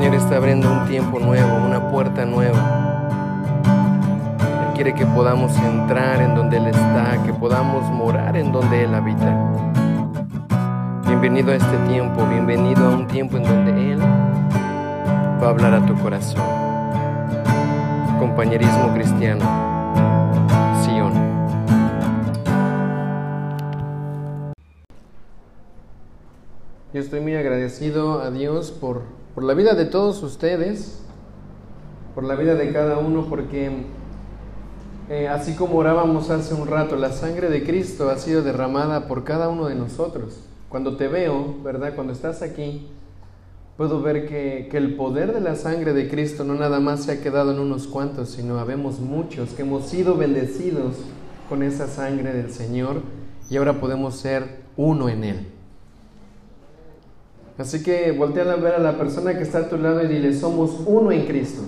Señor está abriendo un tiempo nuevo, una puerta nueva. Él quiere que podamos entrar en donde Él está, que podamos morar en donde Él habita. Bienvenido a este tiempo, bienvenido a un tiempo en donde Él va a hablar a tu corazón. Compañerismo cristiano, Sion. Yo estoy muy agradecido a Dios por, por la vida de todos ustedes, por la vida de cada uno, porque eh, así como orábamos hace un rato, la sangre de Cristo ha sido derramada por cada uno de nosotros. Cuando te veo, ¿verdad? Cuando estás aquí, puedo ver que, que, el poder de la sangre de Cristo no nada más se ha quedado en unos cuantos, sino habemos muchos que hemos sido bendecidos con esa sangre del Señor y ahora podemos ser uno en Él. Así que voltea a ver a la persona que está a tu lado y dile, somos uno en Cristo.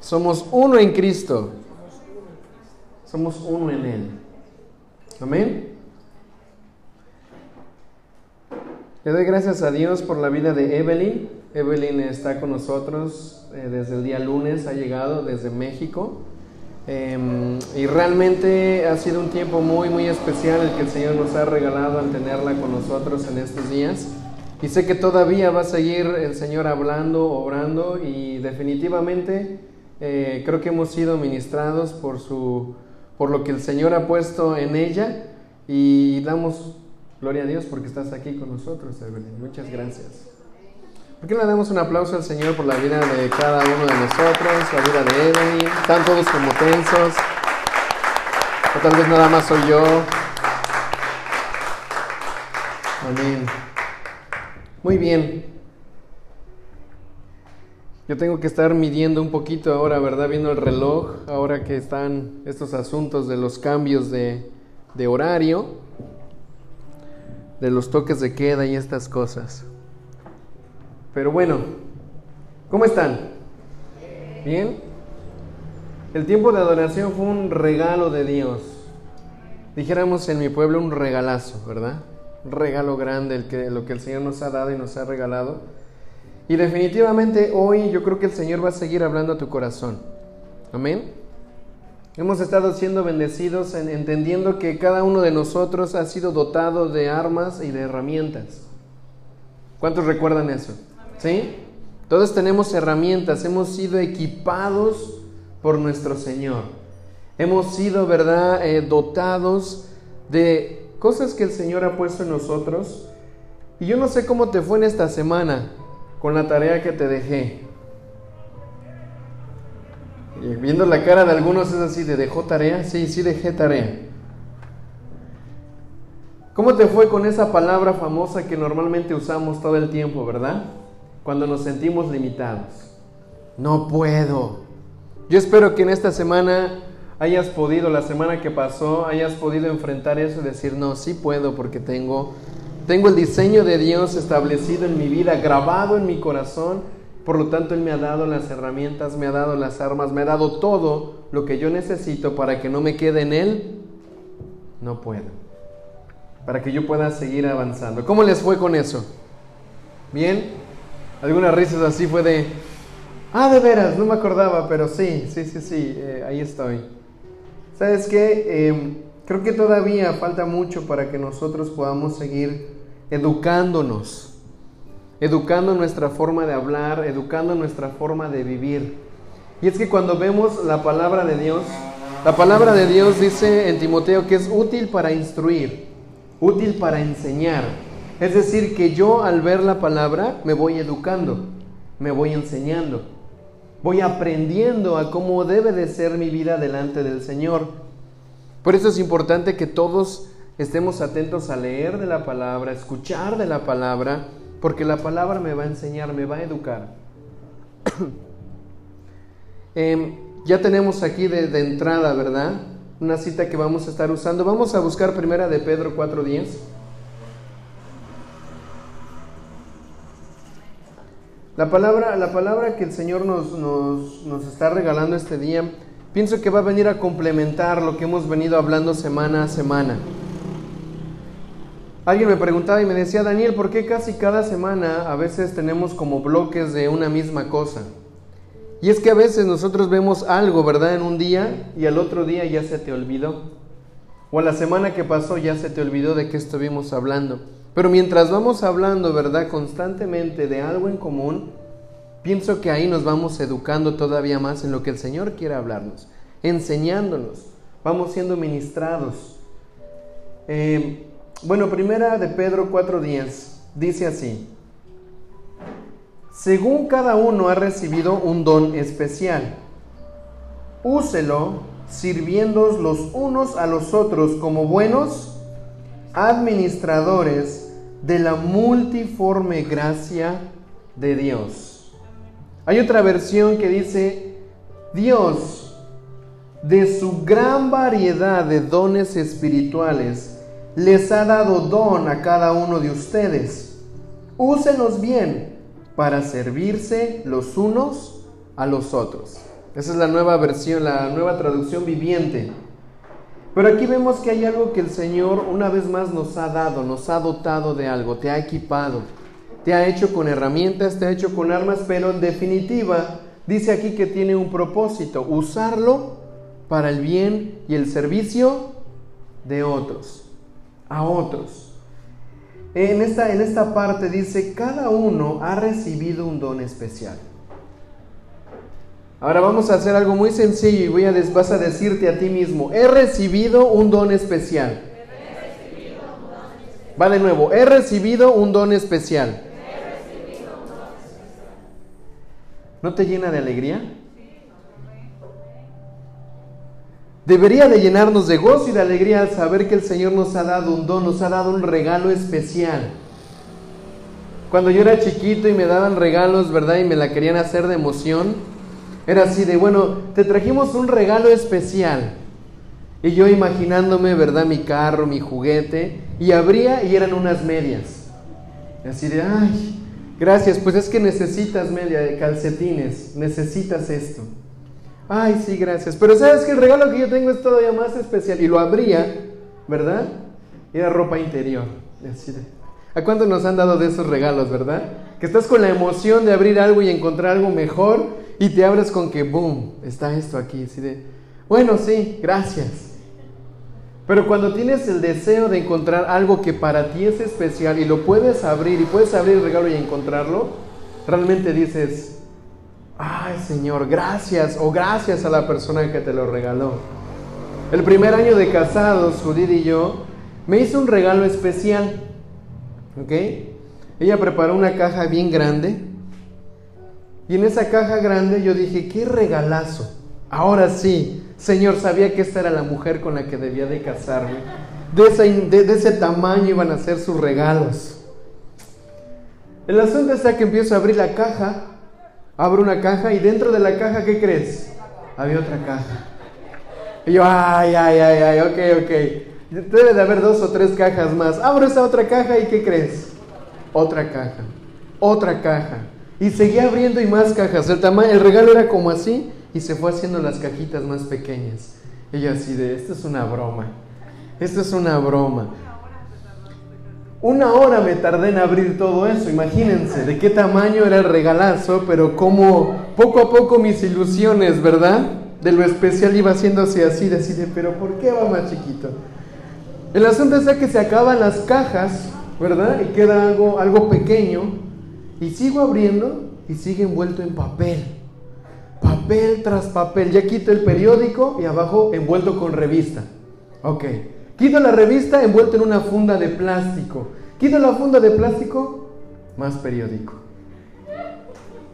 Somos uno en Cristo. Somos uno en Él. Amén. Le doy gracias a Dios por la vida de Evelyn. Evelyn está con nosotros eh, desde el día lunes, ha llegado desde México. Eh, y realmente ha sido un tiempo muy, muy especial el que el Señor nos ha regalado al tenerla con nosotros en estos días. Y sé que todavía va a seguir el Señor hablando, obrando y definitivamente eh, creo que hemos sido ministrados por, su, por lo que el Señor ha puesto en ella y damos gloria a Dios porque estás aquí con nosotros, Evelyn. Muchas gracias. ¿Por qué le damos un aplauso al Señor por la vida de cada uno de nosotros, la vida de Evelyn? Están todos como tensos. O tal vez nada más soy yo. Amén. Muy bien. Yo tengo que estar midiendo un poquito ahora, ¿verdad? Viendo el reloj, ahora que están estos asuntos de los cambios de, de horario, de los toques de queda y estas cosas. Pero bueno, ¿cómo están? ¿Bien? El tiempo de adoración fue un regalo de Dios. Dijéramos en mi pueblo un regalazo, ¿verdad? Un regalo grande el que, lo que el Señor nos ha dado y nos ha regalado. Y definitivamente hoy yo creo que el Señor va a seguir hablando a tu corazón. Amén. Hemos estado siendo bendecidos en, entendiendo que cada uno de nosotros ha sido dotado de armas y de herramientas. ¿Cuántos recuerdan eso? ¿Sí? Todos tenemos herramientas, hemos sido equipados por nuestro Señor. Hemos sido, ¿verdad?, eh, dotados de cosas que el Señor ha puesto en nosotros. Y yo no sé cómo te fue en esta semana con la tarea que te dejé. Y viendo la cara de algunos es así, ¿de dejó tarea? Sí, sí dejé tarea. ¿Cómo te fue con esa palabra famosa que normalmente usamos todo el tiempo, verdad? Cuando nos sentimos limitados. No puedo. Yo espero que en esta semana hayas podido, la semana que pasó, hayas podido enfrentar eso y decir, no, sí puedo porque tengo, tengo el diseño de Dios establecido en mi vida, grabado en mi corazón. Por lo tanto, Él me ha dado las herramientas, me ha dado las armas, me ha dado todo lo que yo necesito para que no me quede en Él. No puedo. Para que yo pueda seguir avanzando. ¿Cómo les fue con eso? ¿Bien? Algunas risas así fue de, ah, de veras, no me acordaba, pero sí, sí, sí, sí, eh, ahí estoy. ¿Sabes qué? Eh, creo que todavía falta mucho para que nosotros podamos seguir educándonos, educando nuestra forma de hablar, educando nuestra forma de vivir. Y es que cuando vemos la palabra de Dios, la palabra de Dios dice en Timoteo que es útil para instruir, útil para enseñar. Es decir, que yo al ver la palabra me voy educando, me voy enseñando, voy aprendiendo a cómo debe de ser mi vida delante del Señor. Por eso es importante que todos estemos atentos a leer de la palabra, a escuchar de la palabra, porque la palabra me va a enseñar, me va a educar. eh, ya tenemos aquí de, de, entrada, ¿verdad? Una cita que vamos a estar usando. Vamos a buscar primera de Pedro 4.10. La palabra, la palabra que el Señor nos, nos, nos, está regalando este día, pienso que va a venir a complementar lo que hemos venido hablando semana a semana. Alguien me preguntaba y me decía, Daniel, ¿por qué casi cada semana a veces tenemos como bloques de una misma cosa? Y es que a veces nosotros vemos algo, ¿verdad? En un día y al otro día ya se te olvidó. O a la semana que pasó ya se te olvidó de qué estuvimos hablando. Pero mientras vamos hablando, ¿verdad? Constantemente de algo en común, pienso que ahí nos vamos educando todavía más en lo que el Señor quiere hablarnos, enseñándonos, vamos siendo ministrados. Eh, bueno, primera de Pedro 4.10 dice así, según cada uno ha recibido un don especial, úselo sirviendo los unos a los otros como buenos administradores de la multiforme gracia de Dios. Hay otra versión que dice, Dios, de su gran variedad de dones espirituales, les ha dado don a cada uno de ustedes. Úsenos bien para servirse los unos a los otros. Esa es la nueva versión, la nueva traducción viviente. Pero aquí vemos que hay algo que el Señor una vez más nos ha dado, nos ha dotado de algo, te ha equipado, te ha hecho con herramientas, te ha hecho con armas, pero en definitiva dice aquí que tiene un propósito, usarlo para el bien y el servicio de otros a otros. En esta, en esta parte dice, cada uno ha recibido un don especial. Ahora vamos a hacer algo muy sencillo y voy a, vas a decirte a ti mismo, he recibido un don especial. Va de nuevo, he recibido un don especial. ¿No te llena de alegría? Debería de llenarnos de gozo y de alegría saber que el Señor nos ha dado un don, nos ha dado un regalo especial. Cuando yo era chiquito y me daban regalos, ¿verdad? Y me la querían hacer de emoción, era así de, bueno, te trajimos un regalo especial. Y yo imaginándome, ¿verdad? Mi carro, mi juguete, y abría y eran unas medias. Y así de, ay, gracias, pues es que necesitas media de calcetines, necesitas esto. Ay, sí, gracias. Pero sabes que el regalo que yo tengo es todavía más especial. Y lo abría, ¿verdad? Era ropa interior. ¿A cuántos nos han dado de esos regalos, verdad? Que estás con la emoción de abrir algo y encontrar algo mejor y te abres con que, boom, está esto aquí. Así bueno, sí, gracias. Pero cuando tienes el deseo de encontrar algo que para ti es especial y lo puedes abrir y puedes abrir el regalo y encontrarlo, realmente dices, ay Señor, gracias o gracias a la persona que te lo regaló. El primer año de casados, Judith y yo, me hizo un regalo especial. ¿Ok? Ella preparó una caja bien grande. Y en esa caja grande yo dije, qué regalazo. Ahora sí, Señor, sabía que esta era la mujer con la que debía de casarme. De ese, de ese tamaño iban a ser sus regalos. El asunto está que empiezo a abrir la caja abro una caja y dentro de la caja, ¿qué crees? Había otra caja. Y yo, ay, ay, ay, ay, ok, ok. Debe de haber dos o tres cajas más. Abro esa otra caja y ¿qué crees? Otra caja, otra caja. Y seguía abriendo y más cajas. El, el regalo era como así y se fue haciendo las cajitas más pequeñas. Yo así de, esto es una broma. Esto es una broma. Una hora me tardé en abrir todo eso, imagínense de qué tamaño era el regalazo, pero como poco a poco mis ilusiones, ¿verdad? De lo especial iba haciéndose así, decide, pero ¿por qué va más chiquito? El asunto es que se acaban las cajas, ¿verdad? Y queda algo, algo pequeño, y sigo abriendo y sigue envuelto en papel. Papel tras papel. Ya quito el periódico y abajo envuelto con revista. Ok. Quito la revista envuelta en una funda de plástico. Quito la funda de plástico, más periódico.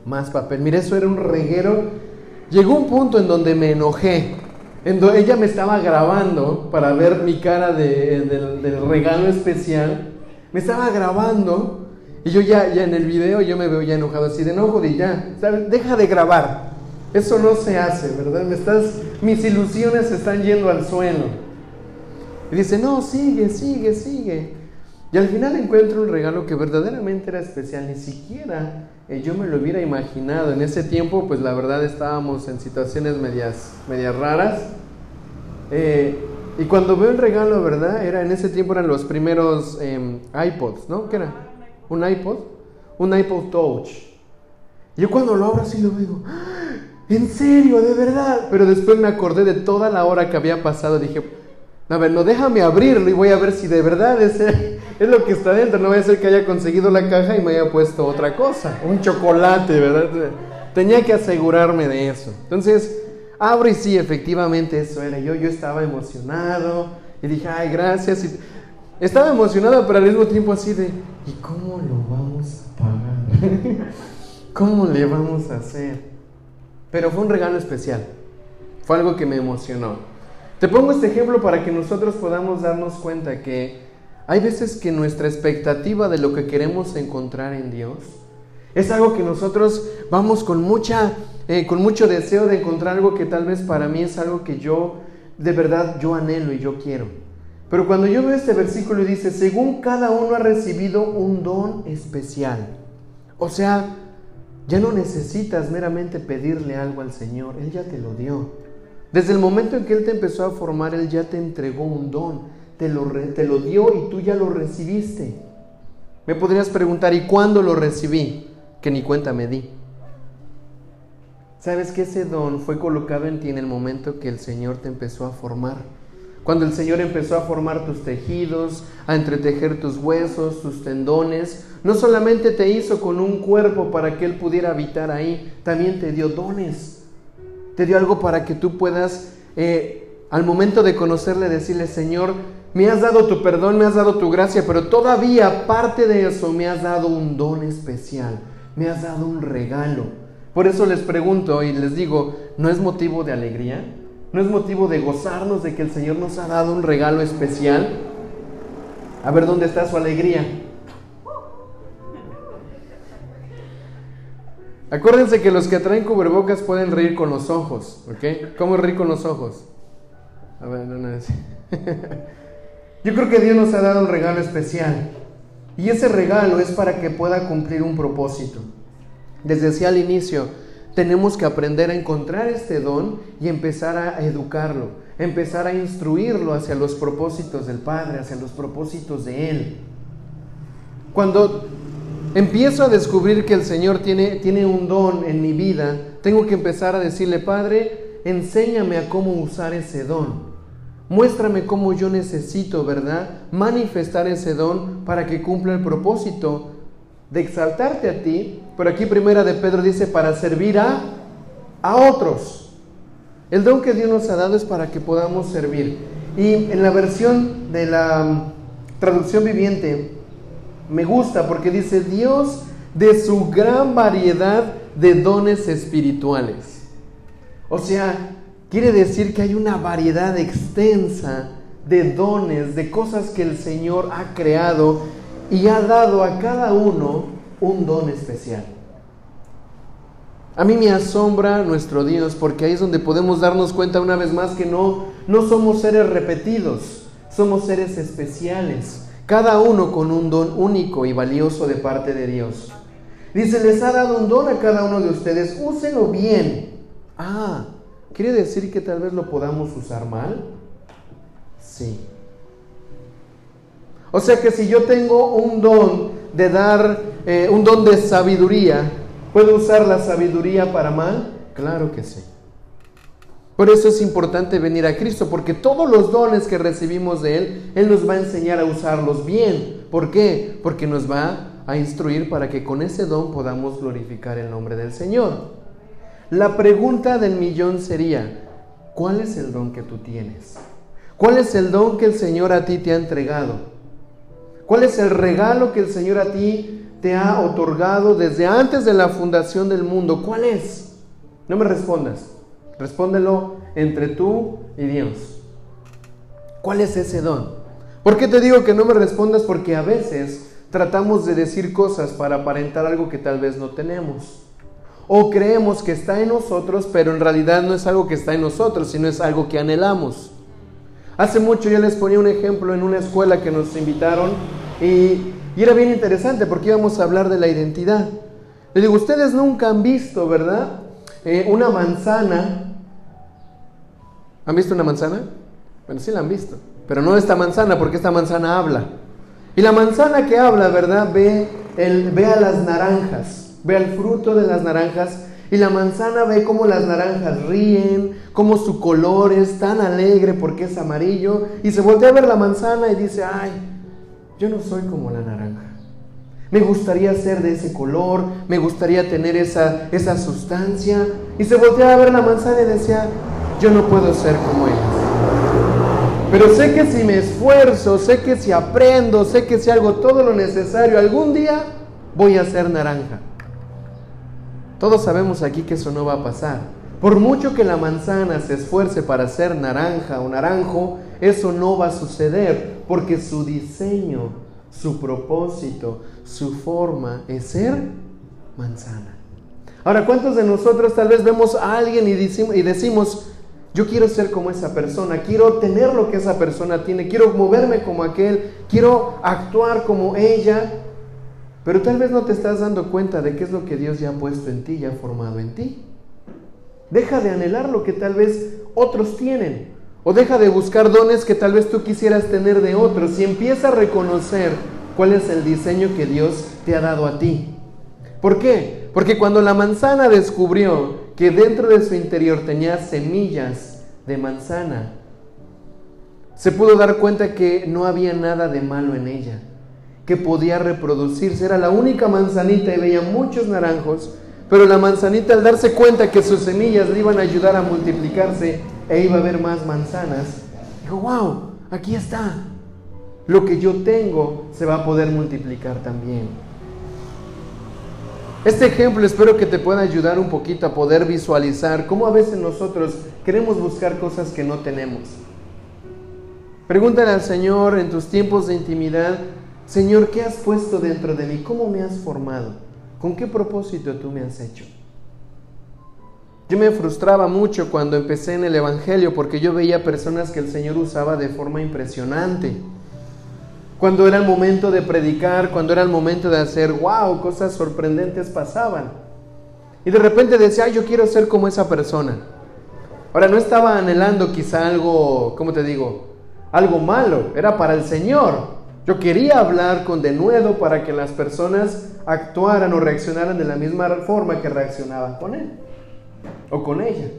Más papel. Mire, eso era un reguero. Llegó un punto en donde me enojé. En donde ella me estaba grabando para ver mi cara del regalo especial. Me estaba grabando. Y yo ya, ya en el video yo me veo ya enojado así de enojo de ya, deja de grabar. Eso no se hace, ¿verdad? Me estás, mis ilusiones están yendo al suelo. Y dice, no, sigue, sigue, sigue. Y al final encuentro un regalo que verdaderamente era especial. Ni siquiera eh, yo me lo hubiera imaginado. En ese tiempo, pues la verdad estábamos en situaciones medias, medias raras. Eh, Y cuando veo el regalo, ¿verdad? Era en ese tiempo eran los primeros em, iPods, ¿no? ¿Qué era? ¿Un iPod? Un iPod Touch. Yo cuando lo abro así lo digo, ¡Ah! ¿en serio? ¿De verdad? Pero después me acordé de toda la hora que había pasado. Dije, a ver, no, déjame abrirlo y voy a ver si de verdad es, es lo que está dentro. No voy a ser que haya conseguido la caja y me haya puesto otra cosa. Un chocolate, ¿verdad? Tenía que asegurarme de eso. Entonces, Abro y sí, efectivamente eso era. Yo, yo estaba emocionado y dije, ay, gracias. Y estaba emocionado, pero al mismo tiempo así de, ¿y cómo lo vamos a pagar? ¿Cómo le vamos a hacer? Pero fue un regalo especial. Fue algo que me emocionó. Te pongo este ejemplo para que nosotros podamos darnos cuenta que hay veces que nuestra expectativa de lo que queremos encontrar en Dios es algo que nosotros vamos con mucha eh, con mucho deseo de encontrar algo que tal vez para mí es algo que yo, de verdad, yo anhelo y yo quiero. Pero cuando yo veo este versículo y dice, según cada uno ha recibido un don especial. O sea, ya no necesitas meramente pedirle algo al Señor, Él ya te lo dio. Desde el momento en que Él te empezó a formar, Él ya te entregó un don, te lo, te lo dio y tú ya lo recibiste. Me podrías preguntar, ¿y cuándo lo recibí? Que ni cuenta me di. Sabes que ese don fue colocado en ti en el momento que el Señor te empezó a formar. Cuando el Señor empezó a formar tus tejidos, a entretejer tus huesos, tus tendones, no solamente te hizo con un cuerpo para que Él pudiera habitar ahí, también te dio dones. Te dio algo para que tú puedas, eh, al momento de conocerle, decirle, Señor, me has dado tu perdón, me has dado tu gracia, pero todavía aparte de eso me has dado un don especial, me has dado un regalo por eso les pregunto y les digo, ¿no es motivo de alegría? ¿No es motivo de gozarnos de que el Señor nos ha dado un regalo especial? A ver dónde está su alegría. Acuérdense que los que traen cubrebocas pueden reír con los ojos, ¿ok? ¿Cómo reír con los ojos? Yo creo que Dios nos ha dado un regalo especial. Y ese regalo es para que pueda cumplir un propósito. Desde decía al inicio, tenemos que aprender a encontrar este don y empezar a educarlo, empezar a instruirlo hacia los propósitos del Padre, hacia los propósitos de Él. Cuando empiezo a descubrir que el Señor tiene, tiene un don en mi vida, tengo que empezar a decirle, Padre, enséñame a cómo usar ese don. Muéstrame cómo yo necesito, ¿verdad? Manifestar ese don para que cumpla el propósito de exaltarte a ti, pero aquí primera de Pedro dice para servir a, a otros. El don que Dios nos ha dado es para que podamos servir. Y en la versión de la mm, traducción viviente me gusta porque dice Dios de su gran variedad de dones espirituales. O sea, quiere decir que hay una variedad extensa de dones, de cosas que el Señor ha creado y ha dado a cada uno un don especial. A mí me asombra nuestro Dios porque ahí es donde podemos darnos cuenta una vez más que no, no somos seres repetidos, somos seres especiales, cada uno con un don único y valioso de parte de Dios. Dice, les ha dado un don a cada uno de ustedes, úsenlo bien. Ah, ¿quiere decir que tal vez lo podamos usar mal? Sí. O sea que si yo tengo un don de dar, eh, un don de sabiduría, ¿puedo usar la sabiduría para mal? Claro que sí. Por eso es importante venir a Cristo, porque todos los dones que recibimos de Él, Él nos va a enseñar a usarlos bien. ¿Por qué? Porque nos va a instruir para que con ese don podamos glorificar el nombre del Señor. La pregunta del millón sería, ¿cuál es el don que tú tienes? ¿Cuál es el don que el Señor a ti te ha entregado? ¿Cuál es el regalo que el Señor a ti te ha otorgado desde antes de la fundación del mundo? ¿Cuál es? No me respondas. Respóndelo entre tú y Dios. ¿Cuál es ese don? ¿Por qué te digo que no me respondas? Porque a veces tratamos de decir cosas para aparentar algo que tal vez no tenemos. O creemos que está en nosotros, pero en realidad no es algo que está en nosotros, sino es algo que anhelamos. Hace mucho yo les ponía un ejemplo en una escuela que nos invitaron y, era bien interesante porque íbamos a hablar de la identidad. Les digo, ustedes nunca han visto, ¿verdad? Eh, una manzana. ¿Han visto una manzana? Bueno, sí la han visto, pero no esta manzana, porque esta manzana habla. Y la manzana que habla, ¿verdad? Ve, ve a las naranjas, ve al fruto de las naranjas y la manzana ve cómo las naranjas ríen, cómo su color es tan alegre porque es amarillo. Y se voltea a ver la manzana y dice, ay, yo no soy como la naranja. Me gustaría ser de ese color, me gustaría tener esa, esa sustancia. Y se voltea a ver la manzana y decía, yo no puedo ser como ella. Pero sé que si me esfuerzo, sé que si aprendo, sé que si hago todo lo necesario, algún día voy a ser naranja. Todos sabemos aquí que eso no va a pasar. Por mucho que la manzana se esfuerce para ser naranja o naranjo, eso no va a suceder porque su diseño, su propósito, su forma es ser manzana. Ahora, ¿cuántos de nosotros tal vez vemos a alguien y decimos, y decimos, yo quiero ser como esa persona, quiero tener lo que esa persona tiene, quiero moverme como aquel, quiero actuar como ella, pero tal vez no te estás dando cuenta de qué es lo que Dios ya ha puesto en ti, ya ha formado en ti. Deja de anhelar lo que tal vez otros tienen. O deja de buscar dones que tal vez tú quisieras tener de otros y empieza a reconocer cuál es el diseño que Dios te ha dado a ti. ¿Por qué? Porque cuando la manzana descubrió que dentro de su interior tenía semillas de manzana, se pudo dar cuenta que no había nada de malo en ella que podía reproducirse. Era la única manzanita y veía muchos naranjos, pero la manzanita al darse cuenta que sus semillas le iban a ayudar a multiplicarse e iba a haber más manzanas, dijo, wow, aquí está. Lo que yo tengo se va a poder multiplicar también. Este ejemplo espero que te pueda ayudar un poquito a poder visualizar cómo a veces nosotros queremos buscar cosas que no tenemos. Pregúntale al Señor en tus tiempos de intimidad, Señor, ¿qué has puesto dentro de mí? ¿Cómo me has formado? ¿Con qué propósito tú me has hecho? Yo me frustraba mucho cuando empecé en el Evangelio porque yo veía personas que el Señor usaba de forma impresionante. Cuando era el momento de predicar, cuando era el momento de hacer, wow, cosas sorprendentes pasaban. Y de repente decía, yo quiero ser como esa persona. Ahora, no estaba anhelando quizá algo, ¿cómo te digo? Algo malo, era para el Señor. Yo quería hablar con denuedo para que las personas actuaran o reaccionaran de la misma forma que reaccionaban con él o con ella.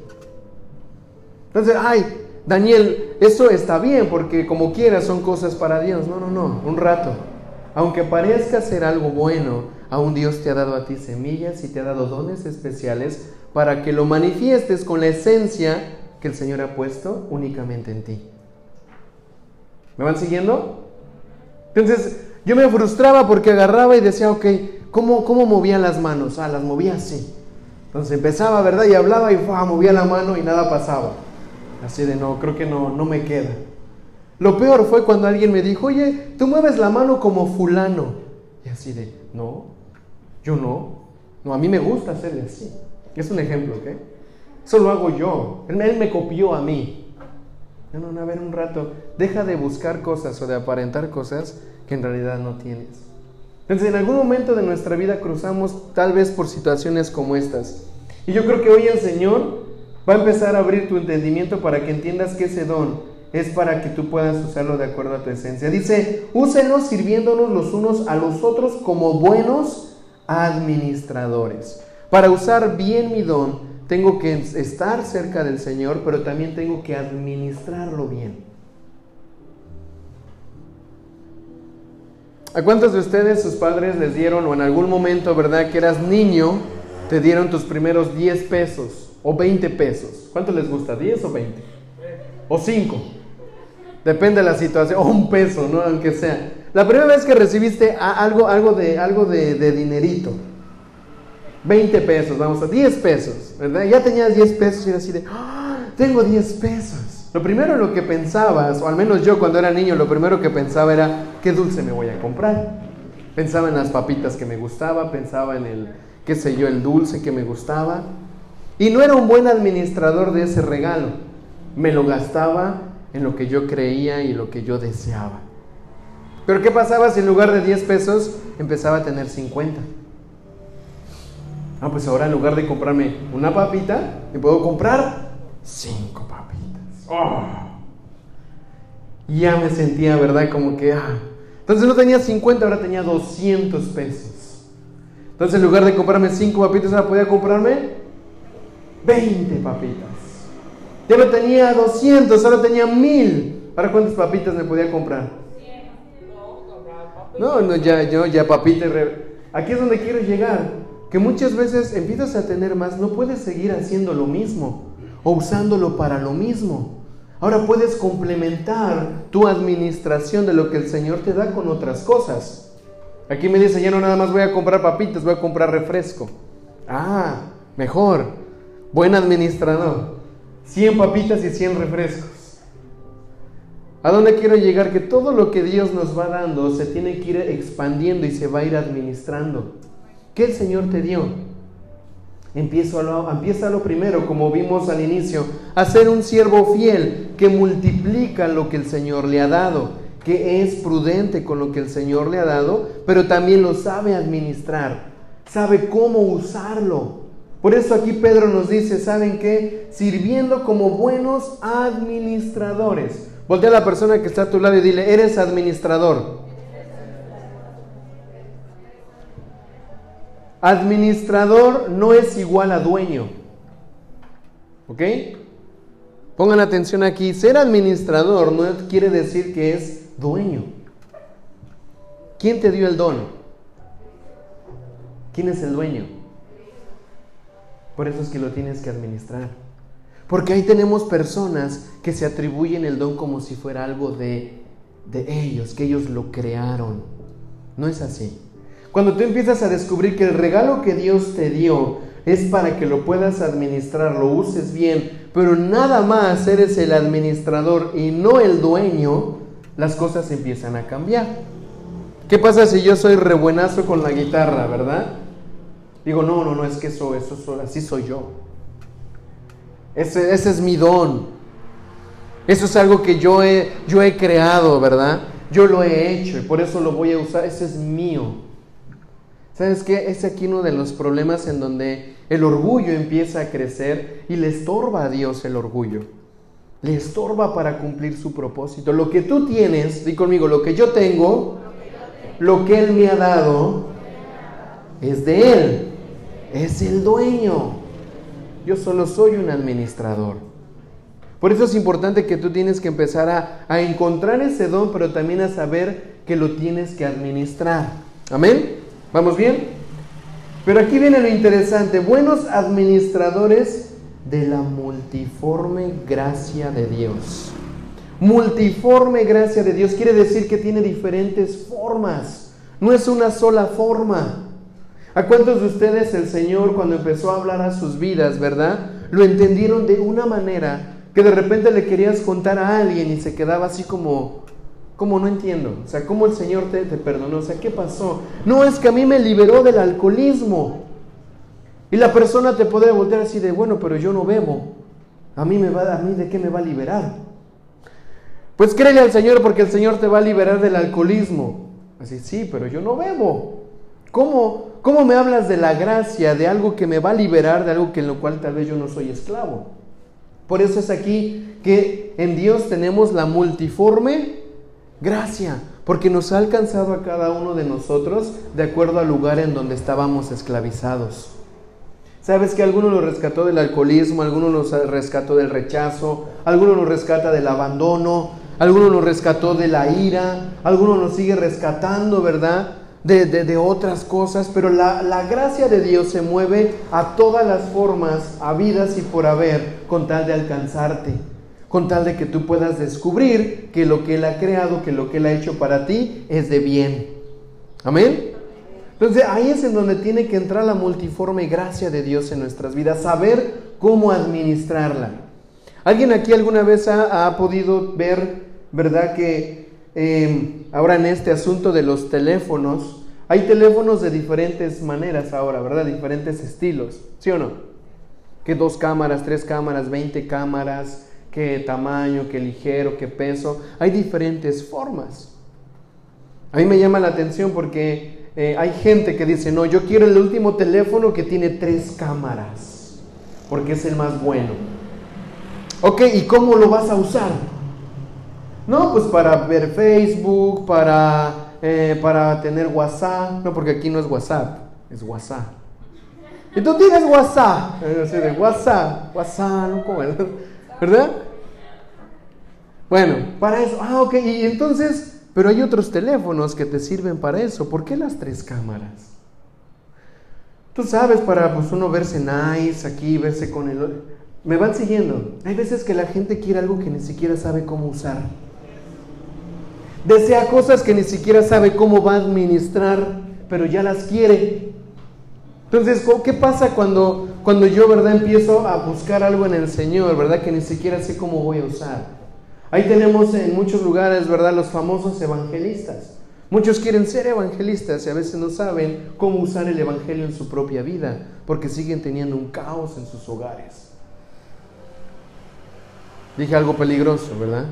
Entonces, ay, Daniel, eso está bien porque como quieras son cosas para Dios. No, no, no, un rato. Aunque parezca ser algo bueno, aún Dios te ha dado a ti semillas y te ha dado dones especiales para que lo manifiestes con la esencia que el Señor ha puesto únicamente en ti. ¿Me van siguiendo? Entonces yo me frustraba porque agarraba y decía, ok, ¿cómo, cómo movía las manos? Ah, las movía así. Entonces empezaba, ¿verdad? Y hablaba y movía la mano y nada pasaba. Así de, no, creo que no, no me queda. Lo peor fue cuando alguien me dijo, oye, tú mueves la mano como fulano. Y así de, no, yo no. No, a mí me gusta hacerle así. Es un ejemplo, ¿ok? Eso lo hago yo. Él, él me copió a mí. No, no, no, a ver un rato. Deja de buscar cosas o de aparentar cosas que en realidad no tienes. Entonces, en algún momento de nuestra vida cruzamos tal vez por situaciones como estas. Y yo creo que hoy el Señor va a empezar a abrir tu entendimiento para que entiendas que ese don es para que tú puedas usarlo de acuerdo a tu esencia. Dice, úsenos sirviéndonos los unos a los otros como buenos administradores. Para usar bien mi don, tengo que estar cerca del Señor, pero también tengo que administrarlo bien. ¿A cuántos de ustedes sus padres les dieron, o en algún momento, verdad, que eras niño, te dieron tus primeros 10 pesos o 20 pesos? ¿Cuánto les gusta? ¿10 o 20? ¿O 5? Depende de la situación, o un peso, ¿no? Aunque sea. La primera vez que recibiste algo, algo, de, algo de, de dinerito, 20 pesos, vamos a 10 pesos, ¿verdad? Ya tenías 10 pesos y era así de, ¡Ah! tengo 10 pesos. Lo primero lo que pensabas, o al menos yo cuando era niño, lo primero que pensaba era, ¿qué dulce me voy a comprar? Pensaba en las papitas que me gustaba, pensaba en el, qué sé yo, el dulce que me gustaba. Y no era un buen administrador de ese regalo. Me lo gastaba en lo que yo creía y lo que yo deseaba. Pero ¿qué pasaba si en lugar de 10 pesos empezaba a tener 50? Ah, pues ahora en lugar de comprarme una papita, me puedo comprar cinco papitas. Oh. Ya me sentía, ¿verdad? Como que, ah. Entonces no tenía 50, ahora tenía 200 pesos. Entonces en lugar de comprarme 5 papitas, ahora podía comprarme 20 papitas. Ya no tenía 200, ahora tenía 1000. ¿Para cuántas papitas me podía comprar? No, no, ya, yo, ya papitas. Aquí es donde quiero llegar. Que muchas veces empiezas a tener más, no puedes seguir haciendo lo mismo o usándolo para lo mismo. Ahora puedes complementar tu administración de lo que el Señor te da con otras cosas. Aquí me dice, ya no nada más voy a comprar papitas, voy a comprar refresco. Ah, mejor. Buen administrador. 100 papitas y 100 refrescos. ¿A dónde quiero llegar? Que todo lo que Dios nos va dando se tiene que ir expandiendo y se va a ir administrando. ¿Qué el Señor te dio? Empieza lo primero, como vimos al inicio, a ser un siervo fiel que multiplica lo que el Señor le ha dado, que es prudente con lo que el Señor le ha dado, pero también lo sabe administrar, sabe cómo usarlo. Por eso aquí Pedro nos dice, ¿saben qué? Sirviendo como buenos administradores. Voltea a la persona que está a tu lado y dile, eres administrador. Administrador no es igual a dueño. ¿Ok? Pongan atención aquí. Ser administrador no quiere decir que es dueño. ¿Quién te dio el don? ¿Quién es el dueño? Por eso es que lo tienes que administrar. Porque ahí tenemos personas que se atribuyen el don como si fuera algo de, de ellos, que ellos lo crearon. No es así. Cuando tú empiezas a descubrir que el regalo que Dios te dio es para que lo puedas administrar, lo uses bien, pero nada más eres el administrador y no el dueño, las cosas empiezan a cambiar. ¿Qué pasa si yo soy rebuenazo con la guitarra, verdad? Digo, no, no, no, es que eso, eso, así soy yo. Ese, ese, es mi don. Eso es algo que yo he, yo he creado, ¿verdad? Yo lo he hecho y por eso lo voy a usar. Ese es mío. ¿Sabes qué? Es aquí uno de los problemas en donde el orgullo empieza a crecer y le estorba a Dios el orgullo. Le estorba para cumplir su propósito. Lo que tú tienes, di conmigo, lo que yo tengo, lo que Él me ha dado, es de Él. Es el dueño. Yo solo soy un administrador. Por eso es importante que tú tienes que empezar a, a encontrar ese don, pero también a saber que lo tienes que administrar. Amén. ¿Vamos bien? Pero aquí viene lo interesante, buenos administradores de la multiforme gracia de Dios. Multiforme gracia de Dios quiere decir que tiene diferentes formas, no es una sola forma. ¿A cuántos de ustedes el Señor cuando empezó a hablar a sus vidas, verdad? Lo entendieron de una manera que de repente le querías contar a alguien y se quedaba así como, ¿Cómo no entiendo? O sea, ¿cómo el Señor te, perdonó? O sea, ¿qué pasó? No, es que a mí me liberó del alcoholismo. Y la persona te puede voltear así de, bueno, pero yo no bebo. A mí, me va, a mí de qué me va a liberar? Pues créele al Señor porque el Señor te va a liberar del alcoholismo. Así, sí, pero yo no bebo. ¿Cómo, ¿Cómo me hablas de la gracia, de algo que me va a liberar, de algo que en lo cual tal vez yo no soy esclavo? Por eso es aquí que en Dios tenemos la multiforme Gracia, porque nos ha alcanzado a cada uno de nosotros de acuerdo al lugar en donde estábamos esclavizados. Sabes que alguno nos rescató del alcoholismo, alguno nos rescató del rechazo, alguno nos rescata del abandono, alguno nos rescató de la ira, alguno nos sigue rescatando, ¿verdad? De, de, otras cosas, pero la, la gracia de Dios se mueve a todas las formas, habidas y por haber, con tal de alcanzarte con tal de que tú puedas descubrir que lo que Él ha creado, que lo que Él ha hecho para ti es de bien. Amén. Entonces ahí es en donde tiene que entrar la multiforme gracia de Dios en nuestras vidas, saber cómo administrarla. ¿Alguien aquí alguna vez ha, podido ver, verdad, que em, ahora en este asunto de los teléfonos, hay teléfonos de diferentes maneras ahora, ¿verdad? Diferentes estilos, ¿sí o no? Que dos cámaras, tres cámaras, veinte cámaras, qué tamaño, qué ligero, qué peso. Hay diferentes formas. A mí me llama la atención porque eh, hay gente que dice, no, yo quiero el último teléfono que tiene tres cámaras, porque es el más bueno. Ok, ¿y cómo lo vas a usar? No, pues para ver Facebook, para, eh, para tener WhatsApp. No, porque aquí no es WhatsApp, es WhatsApp. Y tú tienes WhatsApp. Así de WhatsApp, WhatsApp, ¿verdad? Bueno, para eso. Ah, ok. Y entonces, pero hay otros teléfonos que te sirven para eso. ¿Por qué las tres cámaras? Tú sabes, para pues uno verse nice aquí, verse con el... Me van siguiendo. Hay veces que la gente quiere algo que ni siquiera sabe cómo usar. Desea cosas que ni siquiera sabe cómo va a administrar, pero ya las quiere. Entonces, ¿qué pasa cuando, cuando yo, verdad, empiezo a buscar algo en el Señor, verdad, que ni siquiera sé cómo voy a usar? Ahí tenemos en muchos lugares, verdad, los famosos evangelistas. Muchos quieren ser evangelistas y a veces no saben cómo usar el Evangelio en su propia vida, porque siguen teniendo un caos en sus hogares. Dije algo peligroso, ¿verdad?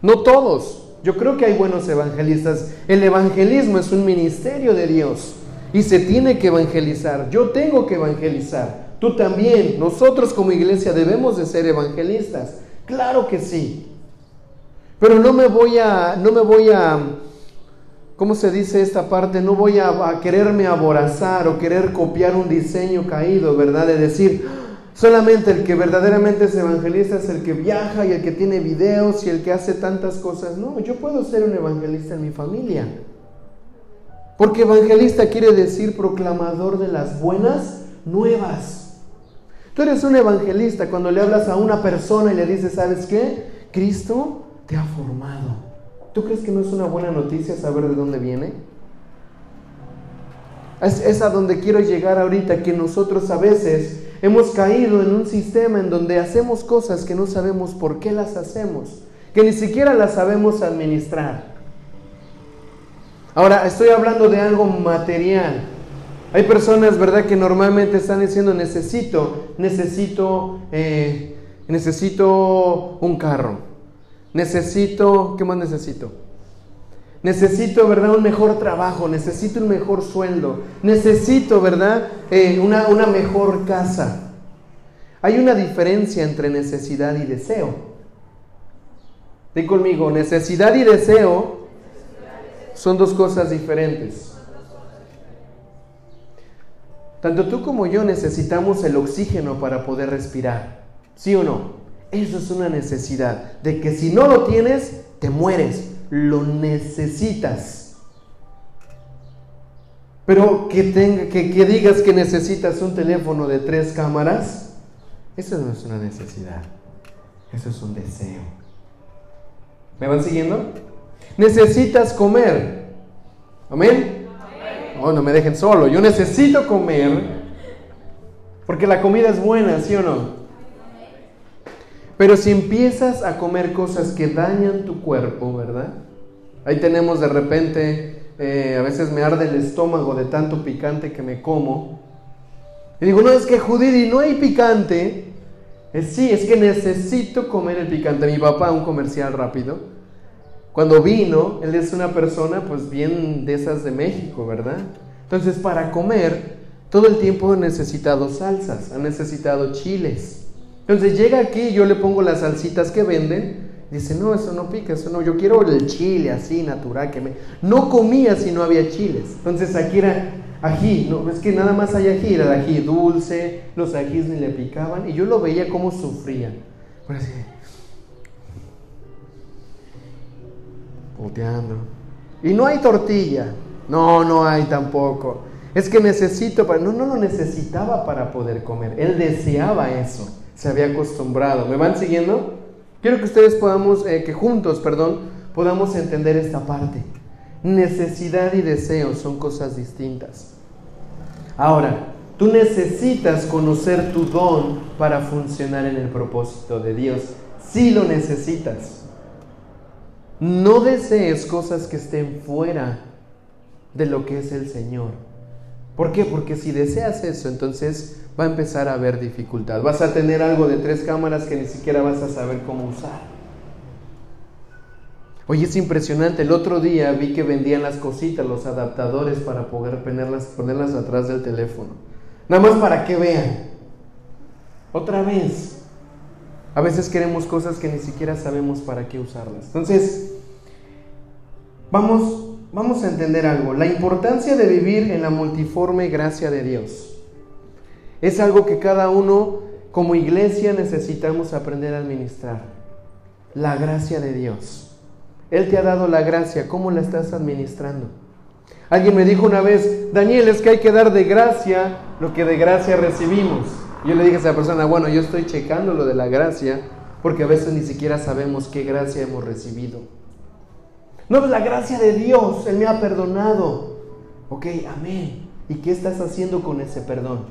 No todos. Yo creo que hay buenos evangelistas. El evangelismo es un ministerio de Dios y se tiene que evangelizar. Yo tengo que evangelizar. Tú también. Nosotros como iglesia debemos de ser evangelistas. Claro que sí. Pero no me voy a no me voy a ¿cómo se dice esta parte? No voy a, quererme aborazar o querer copiar un diseño caído, ¿verdad? De decir, solamente el que verdaderamente es evangelista es el que viaja y el que tiene videos y el que hace tantas cosas. No, yo puedo ser un evangelista en mi familia. Porque evangelista quiere decir proclamador de las buenas nuevas. Tú eres un evangelista cuando le hablas a una persona y le dices, ¿sabes qué? Cristo te ha formado. ¿Tú crees que no es una buena noticia saber de dónde viene? Es, a donde quiero llegar ahorita, que nosotros a veces hemos caído en un sistema en donde hacemos cosas que no sabemos por qué las hacemos, que ni siquiera las sabemos administrar. Ahora, estoy hablando de algo material. Hay personas, ¿verdad?, que normalmente están diciendo, necesito, necesito, eh, necesito un carro Necesito, ¿qué más necesito? Necesito, ¿verdad? Un mejor trabajo, necesito un mejor sueldo, necesito, ¿verdad? Eh, una, una mejor casa. Hay una diferencia entre necesidad y deseo. Di conmigo, necesidad y deseo son dos cosas diferentes. Tanto tú como yo necesitamos el oxígeno para poder respirar. ¿Sí o no? Eso es una necesidad, de que si no lo tienes, te mueres, lo necesitas. Pero que, tenga, que, digas que necesitas un teléfono de tres cámaras, eso no es una necesidad, eso es un deseo. ¿Me van siguiendo? Necesitas comer. ¿Amén? Oh, no me dejen solo. Yo necesito comer porque la comida es buena, ¿sí o no? Pero si empiezas a comer cosas que dañan tu cuerpo, ¿verdad? Ahí tenemos de repente, eh, a veces me arde el estómago de tanto picante que me como. Y digo, no, es que Judidi, no hay picante. Es, sí, es que necesito comer el picante. Mi papá, un comercial rápido, cuando vino, él es una persona pues bien de esas de México, ¿verdad? Entonces para comer, todo el tiempo ha necesitado salsas, ha necesitado chiles. Entonces llega aquí, yo le pongo las salsitas que venden. Dice, no, eso no pica, eso no. Yo quiero el chile así, natural. que me... No comía si no había chiles. Entonces aquí era ají. No, es que nada más hay ají. Era el ají dulce, los ajís ni le picaban. Y yo lo veía como sufría. Pero así, Y no hay tortilla. No, no hay tampoco. Es que necesito para... No, no lo necesitaba para poder comer. Él deseaba eso se había acostumbrado. ¿Me van siguiendo? Quiero que ustedes podamos, eh, que juntos, perdón, podamos entender esta parte. Necesidad y deseo son cosas distintas. Ahora, tú necesitas conocer tu don para funcionar en el propósito de Dios. Si lo necesitas. No desees cosas que estén fuera de lo que es el Señor. ¿Por qué? Porque si deseas eso, entonces va a empezar a haber dificultad. Vas a tener algo de tres cámaras que ni siquiera vas a saber cómo usar. Oye, es impresionante. El otro día vi que vendían las cositas, los adaptadores para poder ponerlas, ponerlas atrás del teléfono. Nada más para que vean. Otra vez. A veces queremos cosas que ni siquiera sabemos para qué usarlas. Entonces, vamos, vamos a entender algo. La importancia de vivir en la multiforme gracia de Dios es algo que cada uno como iglesia necesitamos aprender a administrar. La gracia de Dios. Él te ha dado la gracia. ¿Cómo la estás administrando? Alguien me dijo una vez, Daniel, es que hay que dar de gracia lo que de gracia recibimos. Yo le dije a esa persona, bueno, yo estoy checando lo de la gracia porque a veces ni siquiera sabemos qué gracia hemos recibido. No, es pues la gracia de Dios, Él me ha perdonado. Ok, amén. ¿Y qué estás haciendo con ese perdón?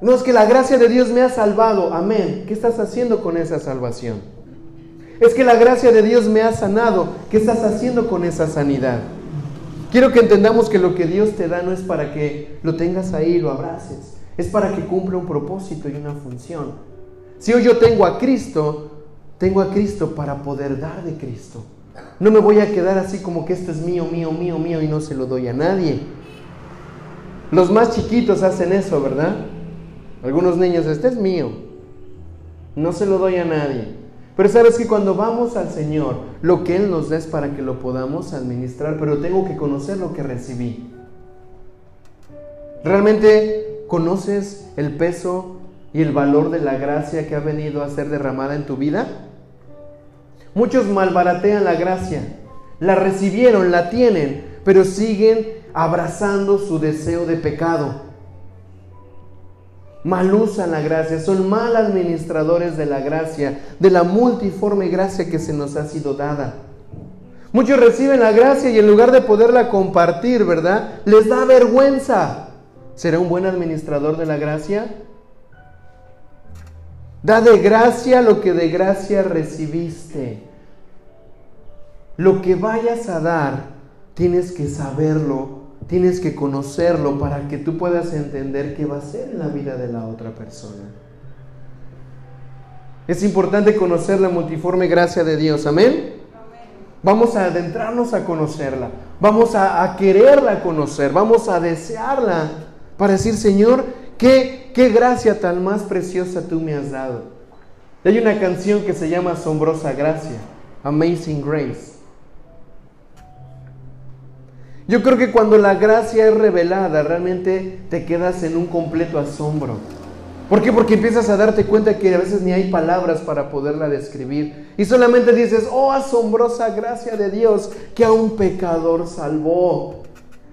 No, es que la gracia de Dios me ha salvado. Amén. ¿Qué estás haciendo con esa salvación? Es que la gracia de Dios me ha sanado. ¿Qué estás haciendo con esa sanidad? Quiero que entendamos que lo que Dios te da no es para que lo tengas ahí lo abraces, es para que cumpla un propósito y una función. Si hoy yo tengo a Cristo, tengo a Cristo para poder dar de Cristo. No me voy a quedar así como que esto es mío, mío, mío, mío y no se lo doy a nadie. Los más chiquitos hacen eso, ¿verdad? Algunos niños, este es mío. No se lo doy a nadie. Pero sabes que cuando vamos al Señor, lo que Él nos da es para que lo podamos administrar, pero tengo que conocer lo que recibí. ¿Realmente conoces el peso y el valor de la gracia que ha venido a ser derramada en tu vida? Muchos malbaratean la gracia, la recibieron, la tienen, pero siguen abrazando su deseo de pecado mal usan la gracia, son mal administradores de la gracia, de la multiforme gracia que se nos ha sido dada. Muchos reciben la gracia y en lugar de poderla compartir, ¿verdad? Les da vergüenza. ¿Será un buen administrador de la gracia? Da de gracia lo que de gracia recibiste. Lo que vayas a dar, tienes que saberlo Tienes que conocerlo para que tú puedas entender qué va a ser en la vida de la otra persona. Es importante conocer la multiforme gracia de Dios. Amén. Vamos a adentrarnos a conocerla. Vamos a, quererla conocer. Vamos a desearla para decir, Señor, qué, gracia tan más preciosa tú me has dado. Hay una canción que se llama Asombrosa Gracia, Amazing Grace. Yo creo que cuando la gracia es revelada, realmente te quedas en un completo asombro. ¿Por qué? Porque empiezas a darte cuenta que a veces ni hay palabras para poderla describir. Y solamente dices, oh asombrosa gracia de Dios que a un pecador salvó.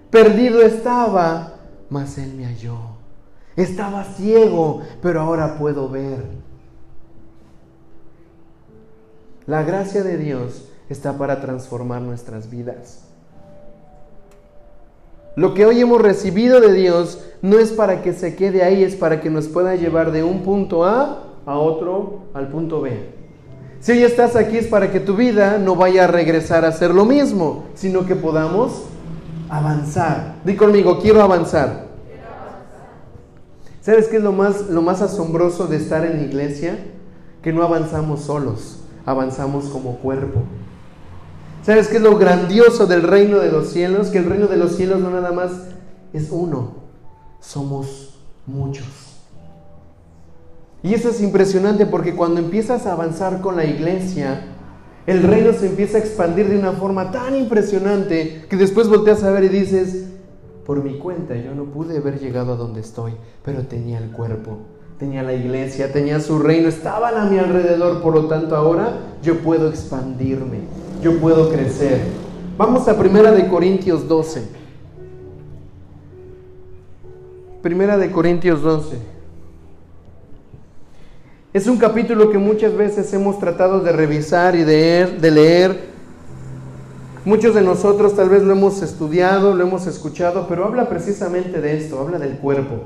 Perdido estaba, mas Él me halló. Estaba ciego, pero ahora puedo ver. La gracia de Dios está para transformar nuestras vidas. Lo que hoy hemos recibido de Dios no es para que se quede ahí, es para que nos pueda llevar de un punto A a otro, al punto B. Si hoy estás aquí es para que tu vida no vaya a regresar a ser lo mismo, sino que podamos avanzar. Di conmigo, quiero avanzar. ¿Sabes qué es lo más, lo más asombroso de estar en la iglesia? Que no avanzamos solos, avanzamos como cuerpo. ¿Sabes qué es lo grandioso del reino de los cielos? Que el reino de los cielos no nada más es uno, somos muchos. Y eso es impresionante porque cuando empiezas a avanzar con la iglesia, el reino se empieza a expandir de una forma tan impresionante que después volteas a ver y dices, por mi cuenta yo no pude haber llegado a donde estoy, pero tenía el cuerpo, tenía la iglesia, tenía su reino, estaban a mi alrededor, por lo tanto ahora yo puedo expandirme yo puedo crecer. Vamos a Primera de Corintios 12. Primera de Corintios 12. Es un capítulo que muchas veces hemos tratado de revisar y de leer, de leer. Muchos de nosotros tal vez lo hemos estudiado, lo hemos escuchado, pero habla precisamente de esto, habla del cuerpo.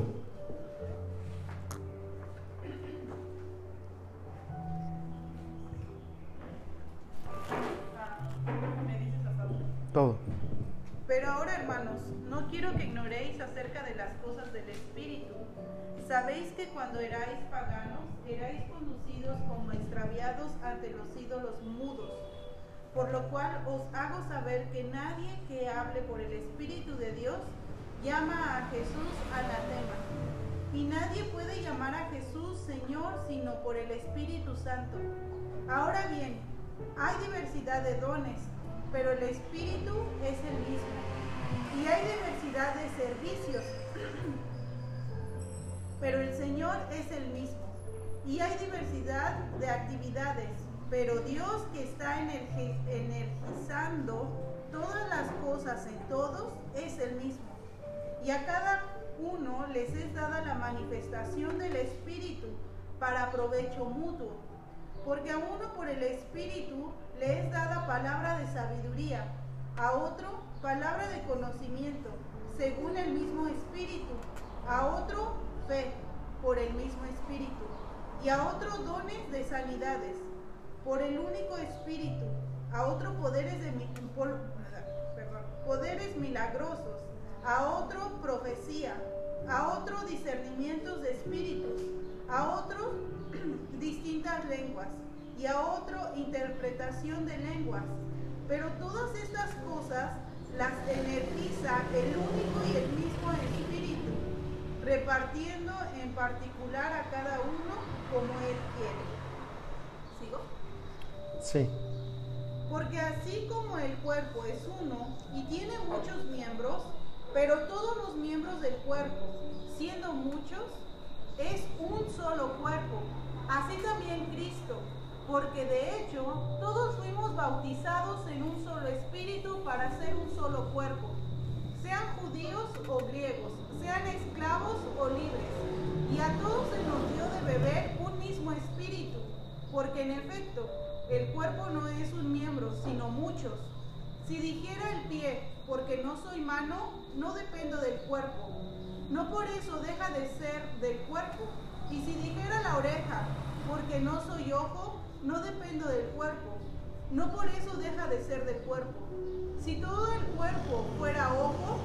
Todo. Pero ahora, hermanos, no quiero que ignoréis acerca de las cosas del Espíritu. Sabéis que cuando erais paganos, erais conducidos como extraviados ante los ídolos mudos. Por lo cual os hago saber que nadie que hable por el Espíritu de Dios llama a Jesús anatema, Y nadie puede llamar a Jesús Señor sino por el Espíritu Santo. Ahora bien, hay diversidad de dones, pero el Espíritu es el mismo. Y hay diversidad de servicios, pero el Señor es el mismo. Y hay diversidad de actividades, pero Dios que está energizando todas las cosas en todos es el mismo. Y a cada uno les es dada la manifestación del Espíritu para provecho mutuo. Porque a uno por el Espíritu le es dada palabra de sabiduría, a otro palabra de conocimiento, según el mismo Espíritu, a otro fe, por el mismo Espíritu, y a otro dones de sanidades por el único espíritu, a otro poderes, de, poderes milagrosos, a otro profecía, a otro discernimientos de espíritus, a otro distintas lenguas y a otro interpretación de lenguas. Pero todas estas cosas las energiza el único y el mismo espíritu, repartiendo en particular a cada uno como él quiere. Sí. Porque así como el cuerpo es uno y tiene muchos miembros, pero todos los miembros del cuerpo, siendo muchos, es un solo cuerpo. Así también Cristo, porque de hecho todos fuimos bautizados en un solo espíritu para ser un solo cuerpo, sean judíos o griegos, sean esclavos o libres, y a todos se nos dio de beber un mismo espíritu, porque en efecto, el cuerpo no es un miembro, sino muchos. Si dijera el pie, porque no soy mano, no dependo del cuerpo. No por eso deja de ser del cuerpo. Y si dijera la oreja, porque no soy ojo, no dependo del cuerpo. No por eso deja de ser del cuerpo. Si todo el cuerpo fuera ojo,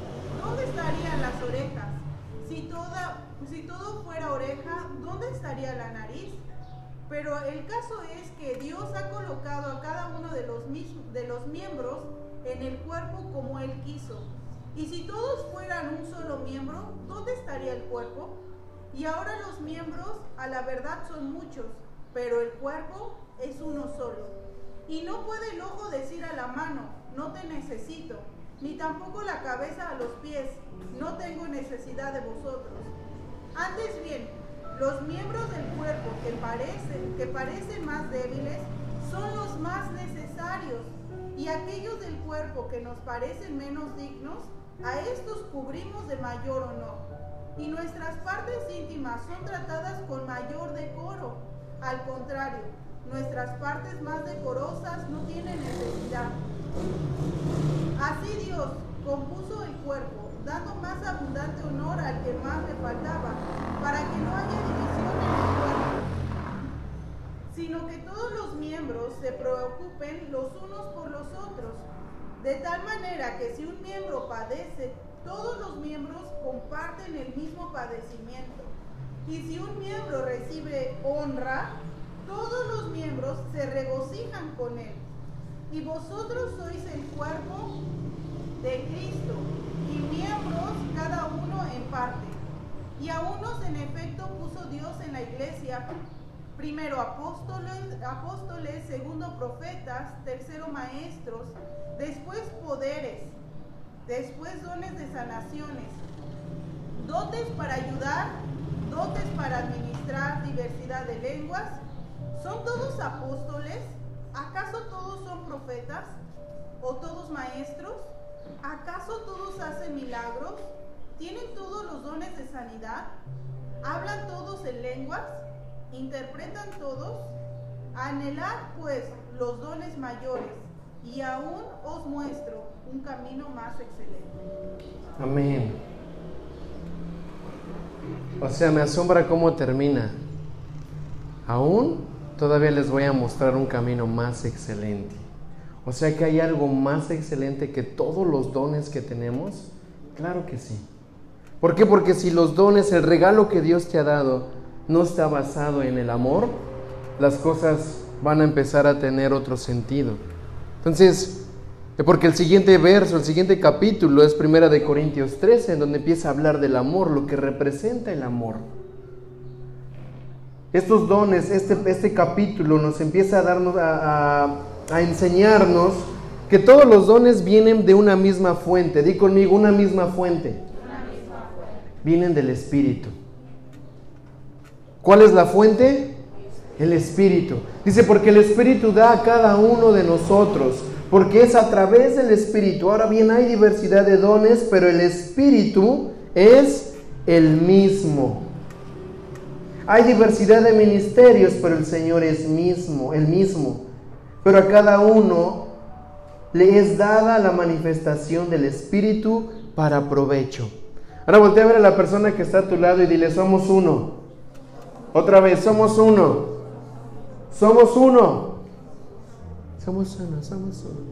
¿dónde estarían las orejas? Si, toda, si todo fuera oreja, ¿dónde estaría la nariz? Pero el caso es que Dios ha colocado a cada uno de los, de los miembros en el cuerpo como Él quiso. Y si todos fueran un solo miembro, ¿dónde estaría el cuerpo? Y ahora los miembros a la verdad son muchos, pero el cuerpo es uno solo. Y no puede el ojo decir a la mano, no te necesito, ni tampoco la cabeza a los pies, no tengo necesidad de vosotros. Antes bien, los miembros del cuerpo que parecen, que parecen más débiles son los más necesarios y aquellos del cuerpo que nos parecen menos dignos, a estos cubrimos de mayor honor. Y nuestras partes íntimas son tratadas con mayor decoro. Al contrario, nuestras partes más decorosas no tienen necesidad. Así Dios compuso el cuerpo dando más abundante honor al que más le faltaba, para que no haya división en el cuerpo, sino que todos los miembros se preocupen los unos por los otros, de tal manera que si un miembro padece, todos los miembros comparten el mismo padecimiento. Y si un miembro recibe honra, todos los miembros se regocijan con él. Y vosotros sois el cuerpo de Cristo y miembros cada uno en parte. Y a unos en efecto puso Dios en la iglesia, primero apóstoles, apóstoles, segundo profetas, tercero maestros, después poderes, después dones de sanaciones, dotes para ayudar, dotes para administrar diversidad de lenguas. ¿Son todos apóstoles? ¿Acaso todos son profetas? ¿O todos maestros? ¿Acaso todos hacen milagros? ¿Tienen todos los dones de sanidad? ¿Hablan todos en lenguas? ¿Interpretan todos? Anhelad pues los dones mayores y aún os muestro un camino más excelente. Amén. O sea, me asombra cómo termina. Aún todavía les voy a mostrar un camino más excelente. O sea que hay algo más excelente que todos los dones que tenemos. Claro que sí. ¿Por qué? Porque si los dones, el regalo que Dios te ha dado, no está basado en el amor, las cosas van a empezar a tener otro sentido. Entonces, porque el siguiente verso, el siguiente capítulo es Primera de Corintios 13, en donde empieza a hablar del amor, lo que representa el amor. estos dones, este, este capítulo nos empieza a darnos, a, a enseñarnos que todos los dones vienen de una misma fuente. Di conmigo, una misma fuente. Vienen del Espíritu. ¿Cuál es la fuente? El Espíritu. Dice, porque el Espíritu da a cada uno de nosotros, porque es a través del Espíritu. Ahora bien, hay diversidad de dones, pero el Espíritu es el mismo. Hay diversidad de ministerios, pero el Señor es mismo, el mismo. Pero a cada uno le es dada la manifestación del Espíritu para provecho. Ahora voltea a ver a la persona que está a tu lado y dile, somos uno. Otra vez, somos uno. Somos uno. Somos uno, somos uno.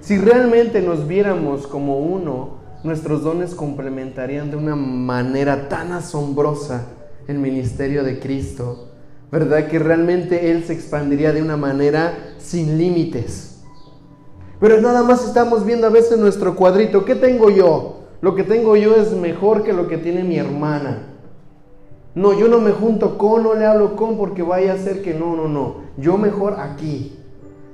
Si realmente nos viéramos como uno, nuestros dones complementarían de una manera tan asombrosa el ministerio de Cristo ¿verdad? Que realmente Él se expandiría de una manera sin límites. Pero nada más estamos viendo a veces nuestro cuadrito. ¿Qué tengo yo? Lo que tengo yo es mejor que lo que tiene mi hermana. No, yo no me junto con, no le hablo con porque vaya a ser que no, no, no. Yo mejor aquí.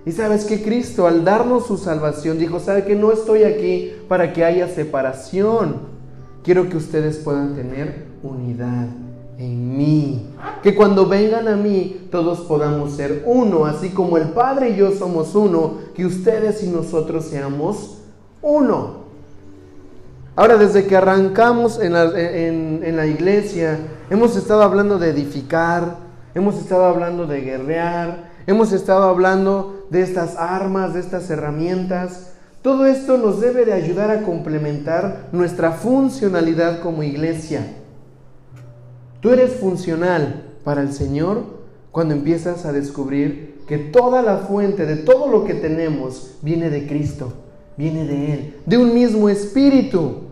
Y sabes que Cristo al darnos su salvación dijo, sabe que no estoy aquí para que haya separación. Quiero que ustedes puedan tener unidad en mí. Que cuando vengan a mí todos podamos ser uno, así como el Padre y yo somos uno, que ustedes y nosotros seamos uno. Ahora, desde que arrancamos en la, iglesia, hemos estado hablando de edificar, hemos estado hablando de guerrear, hemos estado hablando de estas armas, de estas herramientas. Todo esto nos debe de ayudar a complementar nuestra funcionalidad como iglesia. Tú eres funcional para el Señor cuando empiezas a descubrir que toda la fuente de todo lo que tenemos viene de Cristo, viene de Él, de un mismo espíritu,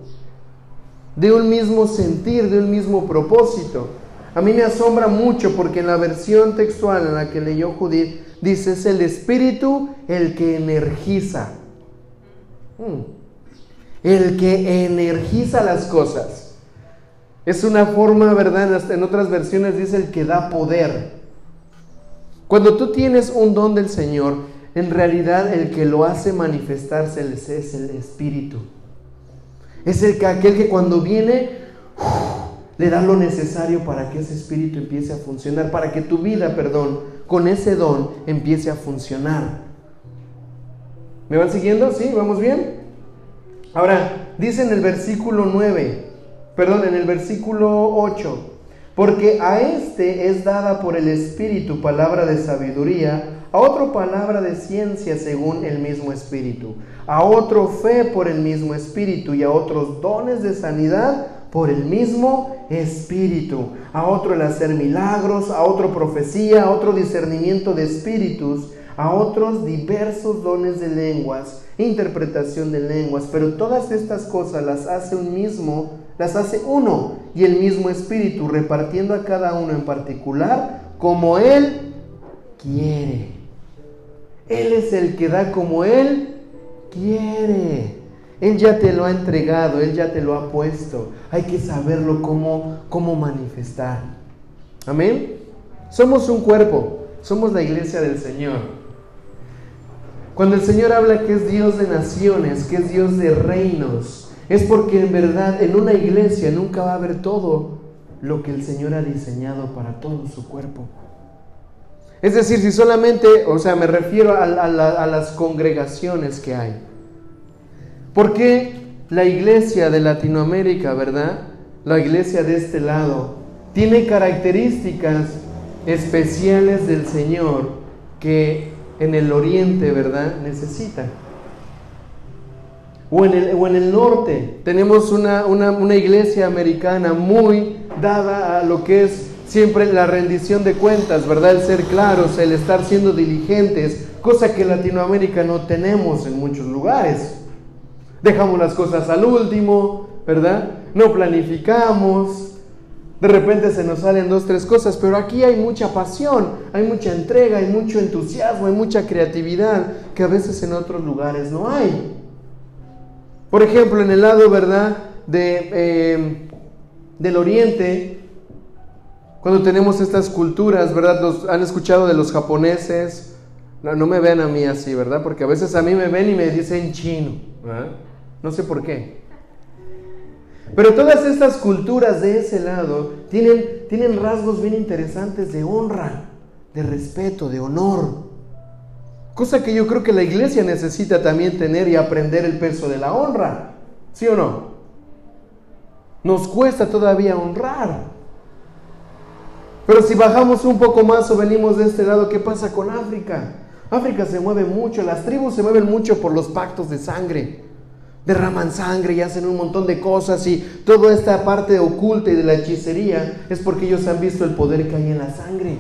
de un mismo sentir, de un mismo propósito. A mí me asombra mucho porque en la versión textual en la que leyó Judith dice es el espíritu el que energiza. Hmm. El que energiza las cosas. Es una forma, ¿verdad? En otras versiones dice el que da poder. Cuando tú tienes un don del Señor, en realidad el que lo hace manifestarse es el Espíritu. Es el que, aquel que cuando viene le da lo necesario para que ese Espíritu empiece a funcionar, para que tu vida, perdón, con ese don empiece a funcionar. ¿Me van siguiendo? ¿Sí? ¿Vamos bien? Ahora, dice en el versículo 9, perdón, en el versículo 8, porque a este es dada por el Espíritu palabra de sabiduría, a otro palabra de ciencia según el mismo Espíritu, a otro fe por el mismo Espíritu y a otros dones de sanidad por el mismo Espíritu, a otro el hacer milagros, a otro profecía, a otro discernimiento de espíritus, a otros diversos dones de lenguas, interpretación de lenguas, pero todas estas cosas las hace un mismo las hace uno y el mismo Espíritu, repartiendo a cada uno en particular como Él quiere. Él es el que da como Él quiere. Él ya te lo ha entregado, Él ya te lo ha puesto. Hay que saberlo cómo, cómo manifestar. Amén. Somos un cuerpo, somos la iglesia del Señor. Cuando el Señor habla que es Dios de naciones, que es Dios de reinos, es porque en verdad en una iglesia nunca va a haber todo lo que el Señor ha diseñado para todo su cuerpo. Es decir, si solamente, o sea, me refiero a, las congregaciones que hay. Porque la iglesia de Latinoamérica, verdad? La iglesia de este lado tiene características especiales del Señor que en el oriente, ¿verdad? Necesitan o en el, o en el norte. Tenemos una, una, iglesia americana muy dada a lo que es siempre la rendición de cuentas, ¿verdad? El ser claros, el estar siendo diligentes, cosa que Latinoamérica no tenemos en muchos lugares. Dejamos las cosas al último, ¿verdad? No planificamos. De repente se nos salen dos, tres cosas, pero aquí hay mucha pasión, hay mucha entrega, hay mucho entusiasmo, hay mucha creatividad que a veces en otros lugares no hay. Por ejemplo, en el lado, ¿verdad?, de, eh, del oriente, Cuando tenemos estas culturas, ¿verdad? Los, han escuchado de los japoneses. No, me ven a mí así, ¿verdad? Porque a veces a mí me ven y me dicen chino. No sé por qué. Pero todas estas culturas de ese lado tienen, tienen rasgos bien interesantes de honra, de respeto, de honor. Cosa que yo creo que la iglesia necesita también tener y aprender el peso de la honra. ¿Sí o no? Nos cuesta todavía honrar. Pero si bajamos un poco más o venimos de este lado, ¿qué pasa con África? África se mueve mucho, las tribus se mueven mucho por los pactos de sangre. Derraman sangre y hacen un montón de cosas y toda esta parte oculta y de la hechicería es porque ellos han visto el poder que hay en la sangre.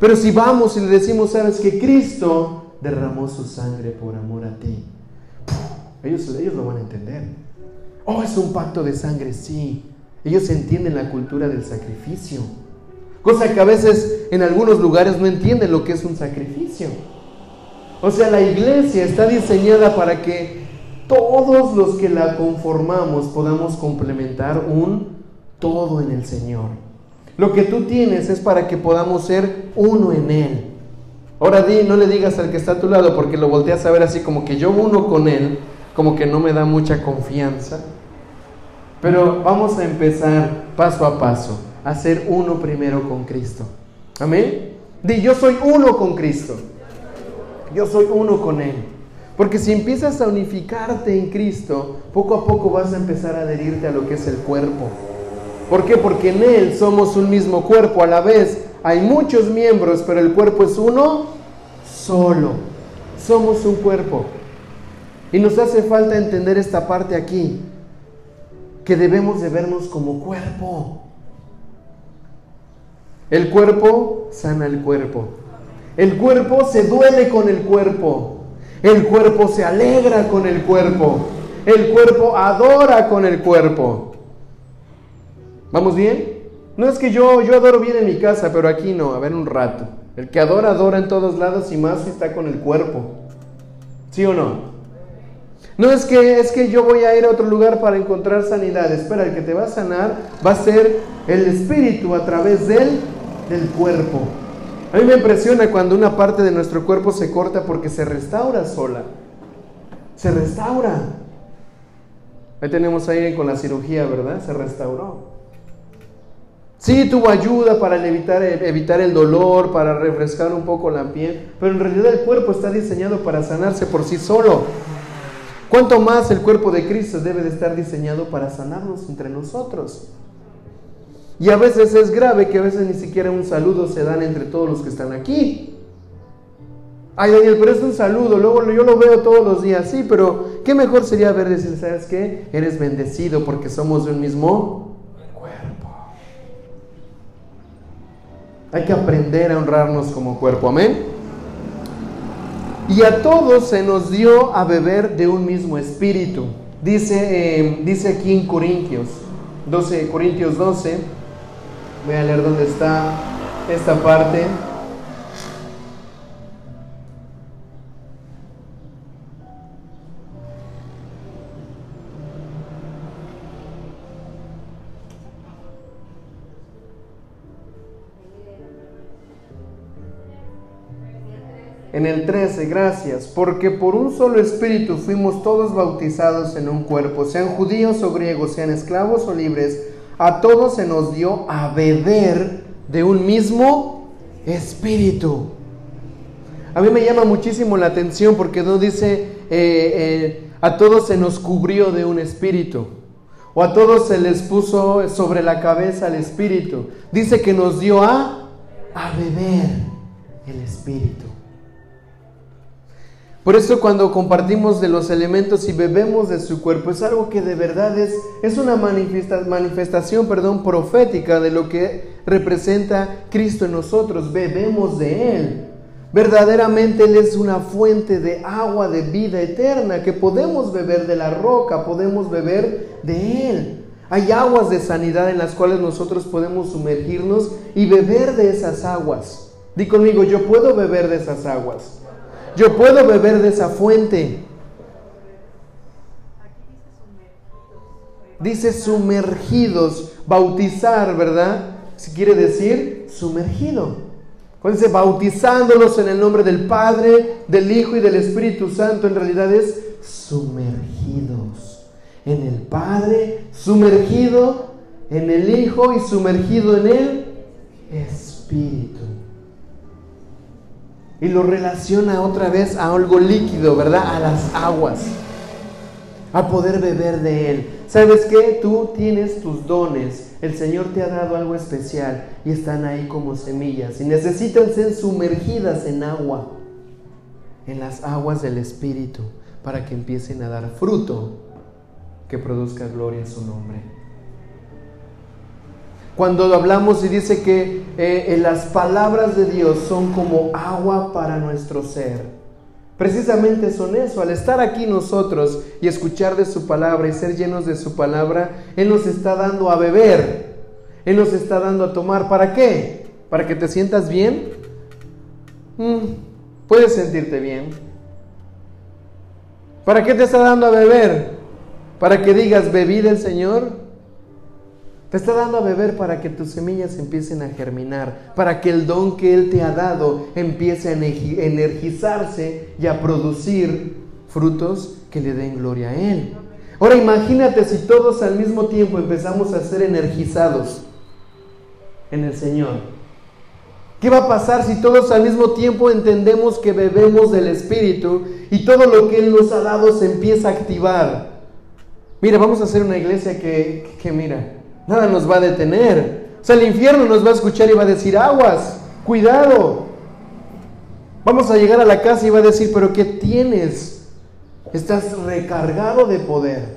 Pero si vamos y le decimos, sabes que Cristo derramó su sangre por amor a ti, ellos, ellos lo van a entender. Oh, es un pacto de sangre, sí. Ellos entienden la cultura del sacrificio. Cosa que a veces en algunos lugares no entienden lo que es un sacrificio. O sea, la iglesia está diseñada para que todos los que la conformamos podamos complementar un todo en el Señor. Lo que tú tienes es para que podamos ser uno en Él. Ahora di, no le digas al que está a tu lado porque lo volteas a ver así como que yo uno con Él, como que no me da mucha confianza. Pero vamos a empezar paso a paso, a ser uno primero con Cristo. Amén. Di, yo soy uno con Cristo. Yo soy uno con Él. Porque si empiezas a unificarte en Cristo, poco a poco vas a empezar a adherirte a lo que es el cuerpo. ¿Por qué? Porque en Él somos un mismo cuerpo a la vez. Hay muchos miembros, pero el cuerpo es uno solo. Somos un cuerpo. Y nos hace falta entender esta parte aquí, que debemos de vernos como cuerpo. El cuerpo sana el cuerpo. El cuerpo se duele con el cuerpo. El cuerpo se alegra con el cuerpo. El cuerpo adora con el cuerpo. ¿Vamos bien? No es que yo, yo adoro bien en mi casa, pero aquí no, a ver un rato. El que adora, adora en todos lados y más si está con el cuerpo. ¿Sí o no? No es que, es que yo voy a ir a otro lugar para encontrar sanidad. Espera, el que te va a sanar va a ser el espíritu a través del, del cuerpo. A mí me impresiona cuando una parte de nuestro cuerpo se corta porque se restaura sola. Se restaura. Ahí tenemos a alguien con la cirugía, ¿verdad? Se restauró. Sí, tuvo ayuda para evitar, evitar el dolor, para refrescar un poco la piel, pero en realidad el cuerpo está diseñado para sanarse por sí solo. ¿Cuánto más el cuerpo de Cristo debe de estar diseñado para sanarnos entre nosotros? Y a veces es grave que a veces ni siquiera un saludo se dan entre todos los que están aquí. Ay, Daniel, pero es un saludo, luego yo lo veo todos los días, sí, pero qué mejor sería ver decir, ¿sabes qué? Eres bendecido porque somos de un mismo Hay que aprender a honrarnos como cuerpo, amén. Y a todos se nos dio a beber de un mismo espíritu. Dice, eh, dice aquí en Corintios, 12, Corintios 12, voy a leer dónde está esta parte. En el 13, gracias, porque por un solo espíritu fuimos todos bautizados en un cuerpo, sean judíos o griegos, sean esclavos o libres, a todos se nos dio a beber de un mismo espíritu. A mí me llama muchísimo la atención porque no dice eh, eh, a todos se nos cubrió de un espíritu o a todos se les puso sobre la cabeza el espíritu. Dice que nos dio a, a beber el espíritu. Por eso cuando compartimos de los elementos y bebemos de su cuerpo, es algo que de verdad es, es una manifestación perdón, profética de lo que representa Cristo en nosotros. Bebemos de Él. Verdaderamente Él es una fuente de agua de vida eterna que podemos beber de la roca, podemos beber de Él. Hay aguas de sanidad en las cuales nosotros podemos sumergirnos y beber de esas aguas. Di conmigo, yo puedo beber de esas aguas. Yo puedo beber de esa fuente. Dice sumergidos, bautizar, ¿verdad? quiere decir sumergido. Cuando dice bautizándolos en el nombre del Padre, del Hijo y del Espíritu Santo, en realidad es sumergidos en el Padre, sumergido en el Hijo y sumergido en el Espíritu. Y lo relaciona otra vez a algo líquido, ¿verdad? A las aguas a poder beber de Él. ¿Sabes qué? Tú tienes tus dones. El Señor te ha dado algo especial y están ahí como semillas y necesitan ser sumergidas en agua, en las aguas del Espíritu, para que empiecen a dar fruto que produzca gloria en su nombre. Cuando hablamos y dice que eh, las palabras de Dios son como agua para nuestro ser precisamente son eso. Al estar aquí nosotros y escuchar de su palabra y ser llenos de su palabra, Él nos está dando a beber. Él nos está dando a tomar. ¿Para qué? ¿Para que te sientas bien? Mm, puedes sentirte bien. ¿Para qué te está dando a beber? ¿Para que digas, bebí del Señor? Te está dando a beber para que tus semillas empiecen a germinar, para que el don que Él te ha dado empiece a energizarse y a producir frutos que le den gloria a Él. Ahora imagínate si todos al mismo tiempo empezamos a ser energizados en el Señor. ¿Qué va a pasar si todos al mismo tiempo entendemos que bebemos del Espíritu y todo lo que Él nos ha dado se empieza a activar? Mira, vamos a hacer una iglesia que, que mira, Nada nos va a detener. O sea, el infierno nos va a escuchar y va a decir, aguas, cuidado. Vamos a llegar a la casa y va a decir, pero ¿qué tienes? Estás recargado de poder.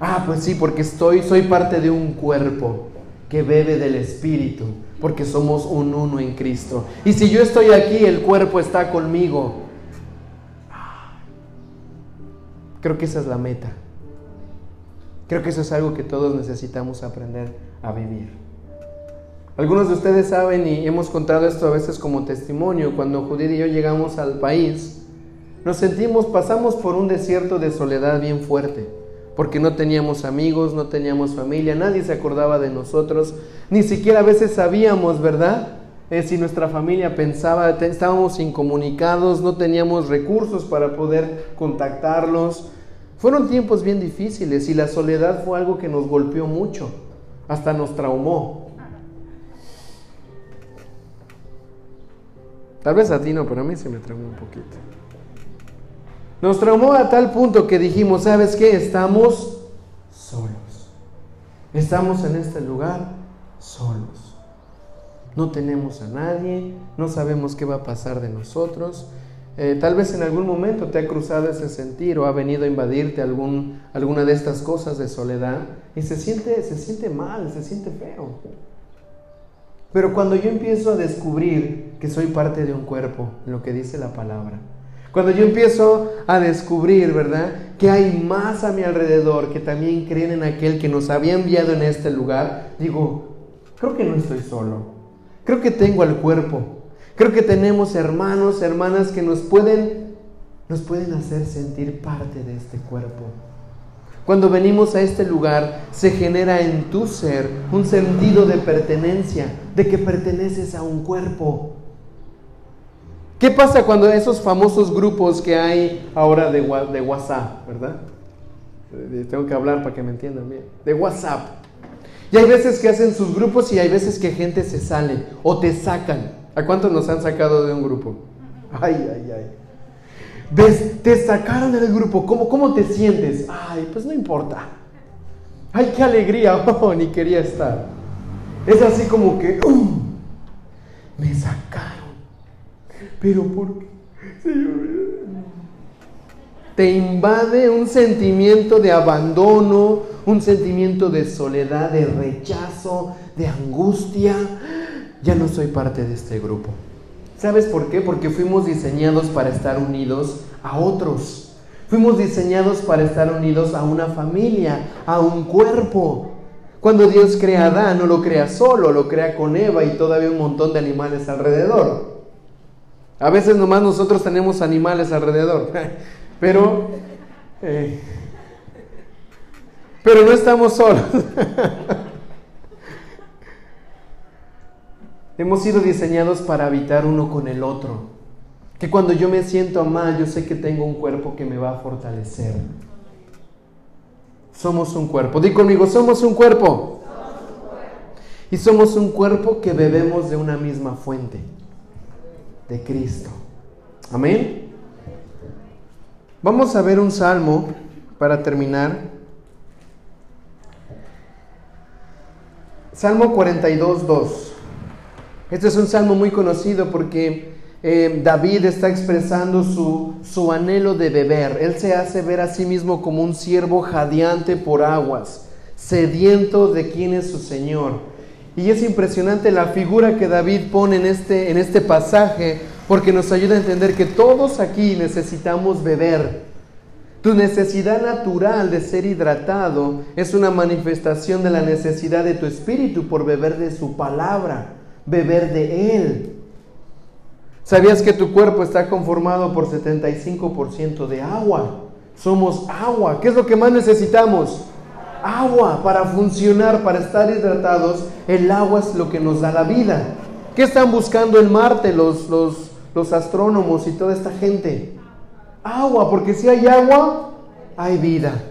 Ah, pues sí, porque estoy, soy parte de un cuerpo que bebe del Espíritu, porque somos un uno en Cristo. Y si yo estoy aquí, el cuerpo está conmigo. Creo que esa es la meta. Creo que eso es algo que todos necesitamos aprender a vivir. Algunos de ustedes saben y hemos contado esto a veces como testimonio, cuando Judith y yo llegamos al país, nos sentimos, pasamos por un desierto de soledad bien fuerte, porque no teníamos amigos, no teníamos familia, nadie se acordaba de nosotros, ni siquiera a veces sabíamos, ¿verdad? Eh, si nuestra familia pensaba, estábamos incomunicados, no teníamos recursos para poder contactarlos. Fueron tiempos bien difíciles y la soledad fue algo que nos golpeó mucho, hasta nos traumó. Tal vez a ti no, pero a mí se me traumó un poquito. Nos traumó a tal punto que dijimos, ¿sabes qué? Estamos solos. Estamos en este lugar solos. No tenemos a nadie, no sabemos qué va a pasar de nosotros. Eh, tal vez en algún momento te ha cruzado ese sentir o ha venido a invadirte algún, alguna de estas cosas de soledad y se siente, se siente mal, se siente feo. Pero cuando yo empiezo a descubrir que soy parte de un cuerpo, lo que dice la palabra, cuando yo empiezo a descubrir, ¿verdad? Que hay más a mi alrededor que también creen en aquel que nos había enviado en este lugar, digo, creo que no estoy solo. Creo que tengo al cuerpo. Creo que tenemos hermanos, hermanas que nos pueden, nos pueden hacer sentir parte de este cuerpo. Cuando venimos a este lugar, se genera en tu ser un sentido de pertenencia, de que perteneces a un cuerpo. ¿Qué pasa cuando esos famosos grupos que hay ahora de, de WhatsApp, verdad? Tengo que hablar para que me entiendan bien. De WhatsApp. Y hay veces que hacen sus grupos y hay veces que gente se sale o te sacan. ¿A cuántos nos han sacado de un grupo? Ay, ay, ay. ¿Ves? Te sacaron del grupo. ¿Cómo, ¿Cómo te sientes? Ay, pues no importa. Ay, qué alegría. Oh, ni quería estar. Es así como que, uh, me sacaron. Pero ¿por qué? Te invade un sentimiento de abandono, un sentimiento de soledad, de rechazo, de angustia ya no soy parte de este grupo. ¿Sabes por qué? Porque fuimos diseñados para estar unidos a otros. Fuimos diseñados para estar unidos a una familia, a un cuerpo. Cuando Dios crea a Adán, no lo crea solo, lo crea con Eva y todavía un montón de animales alrededor. A veces nomás nosotros tenemos animales alrededor, pero, eh, pero no estamos solos. Hemos sido diseñados para habitar uno con el otro. Que cuando yo me siento mal, yo sé que tengo un cuerpo que me va a fortalecer. Somos un cuerpo. Di conmigo, somos un cuerpo. Y somos un cuerpo que bebemos de una misma fuente, de Cristo. Amén. Vamos a ver un salmo para terminar. Salmo 42, 2. Este es un salmo muy conocido porque eh, David está expresando su, su anhelo de beber. Él se hace ver a sí mismo como un siervo jadeante por aguas, sediento de quién es su Señor. Y es impresionante la figura que David pone en este, en este pasaje porque nos ayuda a entender que todos aquí necesitamos beber. Tu necesidad natural de ser hidratado es una manifestación de la necesidad de tu espíritu por beber de su palabra, beber de Él. ¿Sabías que tu cuerpo está conformado por 75% de agua? Somos agua. ¿Qué es lo que más necesitamos? Agua para funcionar, para estar hidratados. El agua es lo que nos da la vida. ¿Qué están buscando en Marte los, los, los astrónomos y toda esta gente? Agua, porque si hay agua, hay vida.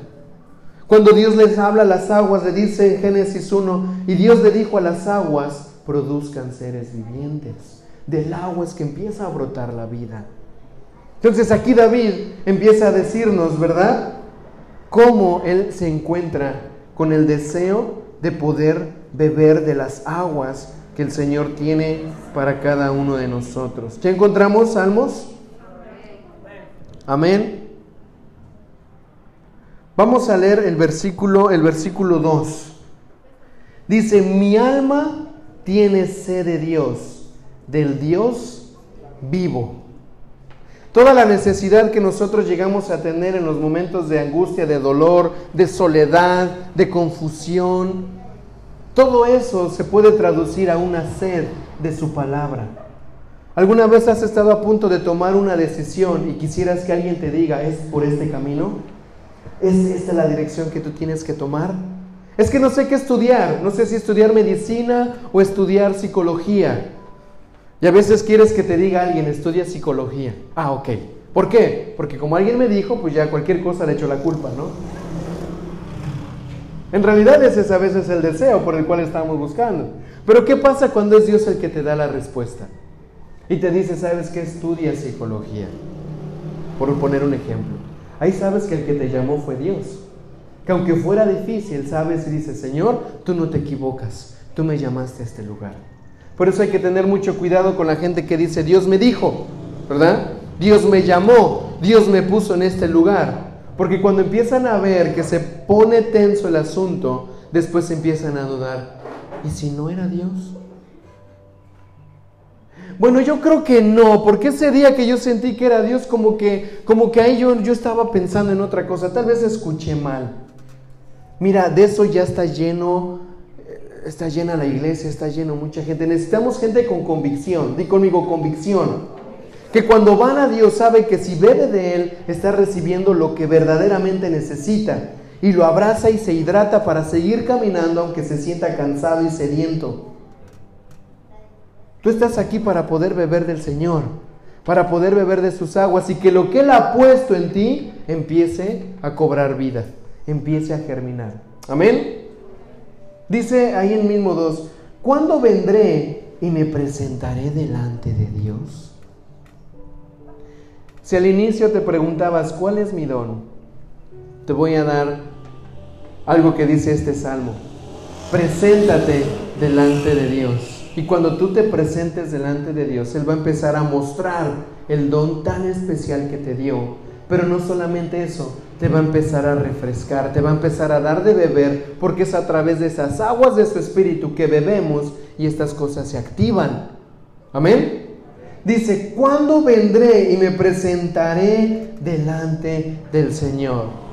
Cuando Dios les habla a las aguas, le dice en Génesis 1, y Dios le dijo a las aguas, produzcan seres vivientes. Del agua es que empieza a brotar la vida. Entonces aquí David empieza a decirnos, ¿verdad? Cómo él se encuentra con el deseo de poder beber de las aguas que el Señor tiene para cada uno de nosotros. ¿Ya encontramos Salmos? Amén. Vamos a leer el versículo, el versículo 2. Dice, mi alma tiene sed de Dios, del Dios vivo. Toda la necesidad que nosotros llegamos a tener en los momentos de angustia, de dolor, de soledad, de confusión, todo eso se puede traducir a una sed de su palabra. ¿Alguna vez has estado a punto de tomar una decisión y quisieras que alguien te diga, es por este camino? ¿Es esta la dirección que tú tienes que tomar? Es que no sé qué estudiar, no sé si estudiar medicina o estudiar psicología. Y a veces quieres que te diga alguien, estudia psicología. Ah, ok. ¿Por qué? Porque como alguien me dijo, pues ya cualquier cosa le echo la culpa, ¿no? En realidad ese es a veces el deseo por el cual estamos buscando. Pero ¿qué pasa cuando es Dios el que te da la respuesta? Y te dice, ¿sabes qué? Estudia psicología. Por poner un ejemplo. Ahí sabes que el que te llamó fue Dios. Que aunque fuera difícil, sabes y dices, Señor, tú no te equivocas. Tú me llamaste a este lugar. Por eso hay que tener mucho cuidado con la gente que dice, Dios me dijo, ¿verdad? Dios me llamó, Dios me puso en este lugar. Porque cuando empiezan a ver que se pone tenso el asunto, después empiezan a dudar, ¿y si no era Dios? Bueno, yo creo que no, porque ese día que yo sentí que era Dios, como que, como que ahí yo, yo estaba pensando en otra cosa, tal vez escuché mal. Mira, de eso ya está lleno, eh, está llena la iglesia, está lleno mucha gente. Necesitamos gente con convicción, di conmigo convicción. Que cuando van a Dios sabe que si bebe de Él, está recibiendo lo que verdaderamente necesita. Y lo abraza y se hidrata para seguir caminando aunque se sienta cansado y sediento. Tú estás aquí para poder beber del Señor, para poder beber de sus aguas y que lo que Él ha puesto en ti empiece a cobrar vida, empiece a germinar. Amén. Dice ahí en mismo 2, ¿cuándo vendré y me presentaré delante de Dios? Si al inicio te preguntabas, ¿cuál es mi don? Te voy a dar algo que dice este salmo. Preséntate delante de Dios. Y cuando tú te presentes delante de Dios, Él va a empezar a mostrar el don tan especial que te dio. Pero no solamente eso, te va a empezar a refrescar, te va a empezar a dar de beber, porque es a través de esas aguas de su espíritu que bebemos y estas cosas se activan. Amén. Dice, ¿cuándo vendré y me presentaré delante del Señor?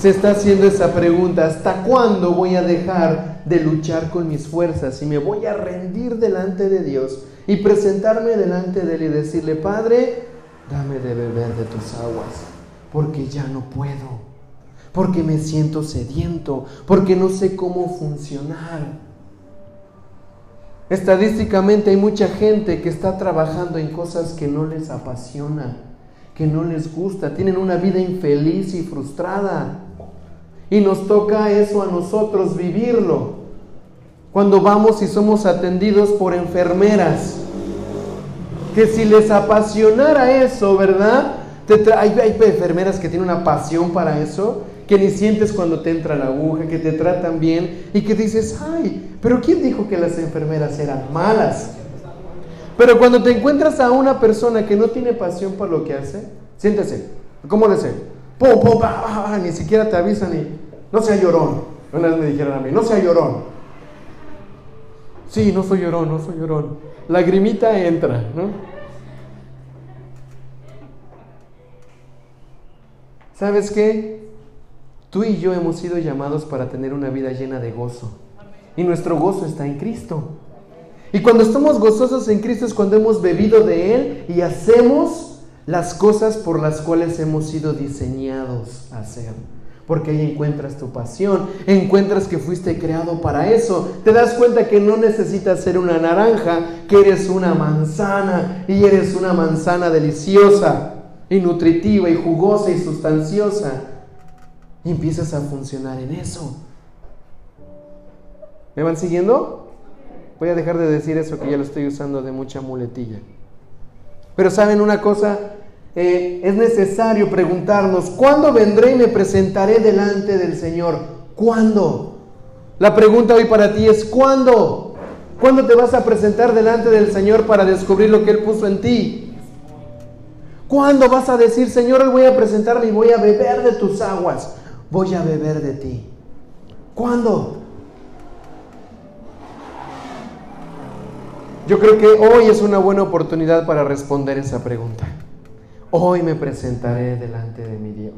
se está haciendo esa pregunta, ¿hasta cuándo voy a dejar de luchar con mis fuerzas y me voy a rendir delante de Dios y presentarme delante de Él y decirle, Padre, dame de beber de tus aguas, porque ya no puedo, porque me siento sediento, porque no sé cómo funcionar? Estadísticamente hay mucha gente que está trabajando en cosas que no les apasiona, que no les gusta, tienen una vida infeliz y frustrada. Y nos toca eso a nosotros vivirlo. Cuando vamos y somos atendidos por enfermeras, que si les apasionara eso, ¿verdad? Hay, enfermeras que tienen una pasión para eso, que ni sientes cuando te entra la aguja, que te tratan bien y que dices, ay, pero ¿quién dijo que las enfermeras eran malas? Pero cuando te encuentras a una persona que no tiene pasión por lo que hace, siéntese, ¿cómo le sé? Pum, pum, ni siquiera te avisan y no sea llorón. Una vez me dijeron a mí, no sea llorón. Sí, no soy llorón, no soy llorón. Lagrimita entra, ¿no? ¿Sabes qué? Tú y yo hemos sido llamados para tener una vida llena de gozo. Y nuestro gozo está en Cristo. Y cuando estamos gozosos en Cristo es cuando hemos bebido de Él y hacemos las cosas por las cuales hemos sido diseñados a hacer porque ahí encuentras tu pasión, encuentras que fuiste creado para eso, te das cuenta que no necesitas ser una naranja, que eres una manzana y eres una manzana deliciosa y nutritiva y jugosa y sustanciosa. Y empiezas a funcionar en eso. ¿Me van siguiendo? Voy a dejar de decir eso que ya lo estoy usando de mucha muletilla. Pero saben una cosa, eh, es necesario preguntarnos, ¿cuándo vendré y me presentaré delante del Señor? ¿Cuándo? La pregunta hoy para ti es, ¿cuándo? ¿Cuándo te vas a presentar delante del Señor para descubrir lo que Él puso en ti? ¿Cuándo vas a decir, Señor, voy a presentarme y voy a beber de tus aguas? Voy a beber de ti. ¿Cuándo? Yo creo que hoy es una buena oportunidad para responder esa pregunta. Hoy me presentaré delante de mi Dios.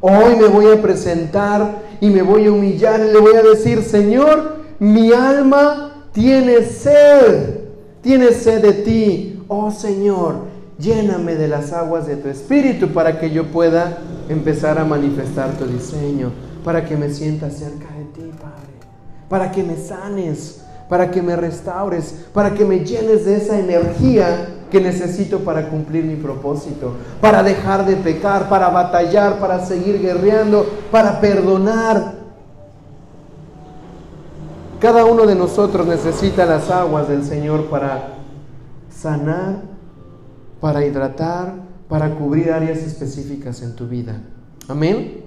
Hoy me voy a presentar y me voy a humillar y le voy a decir, Señor, mi alma tiene sed, tiene sed de ti. Oh Señor, lléname de las aguas de tu espíritu para que yo pueda empezar a manifestar tu diseño, para que me sienta cerca de ti, Padre, para que me sanes, para que me restaures, para que me llenes de esa energía que necesito para cumplir mi propósito, para dejar de pecar, para batallar, para seguir guerreando, para perdonar. Cada uno de nosotros necesita las aguas del Señor para sanar, para hidratar, para cubrir áreas específicas en tu vida. Amén.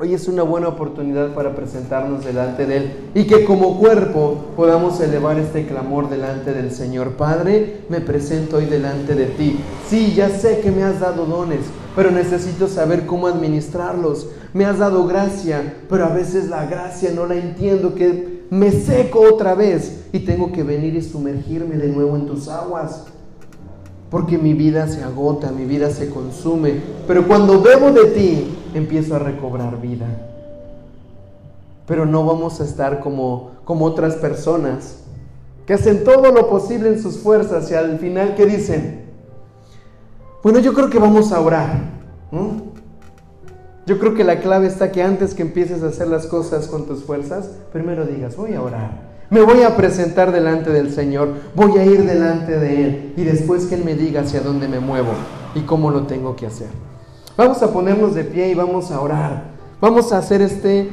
Hoy es una buena oportunidad para presentarnos delante de Él y que como cuerpo podamos elevar este clamor delante del Señor. Padre, me presento hoy delante de ti. Sí, ya sé que me has dado dones, pero necesito saber cómo administrarlos. Me has dado gracia, pero a veces la gracia no la entiendo, que me seco otra vez y tengo que venir y sumergirme de nuevo en tus aguas porque mi vida se agota, mi vida se consume, pero cuando bebo de ti, empiezo a recobrar vida. Pero no vamos a estar como, como otras personas que hacen todo lo posible en sus fuerzas y al final que dicen, bueno, yo creo que vamos a orar. Yo creo que la clave está que antes que empieces a hacer las cosas con tus fuerzas, primero digas, voy a orar. Me voy a presentar delante del Señor, voy a ir delante de Él y después que Él me diga hacia dónde me muevo y cómo lo tengo que hacer. Vamos a ponernos de pie y vamos a orar. Vamos a hacer este,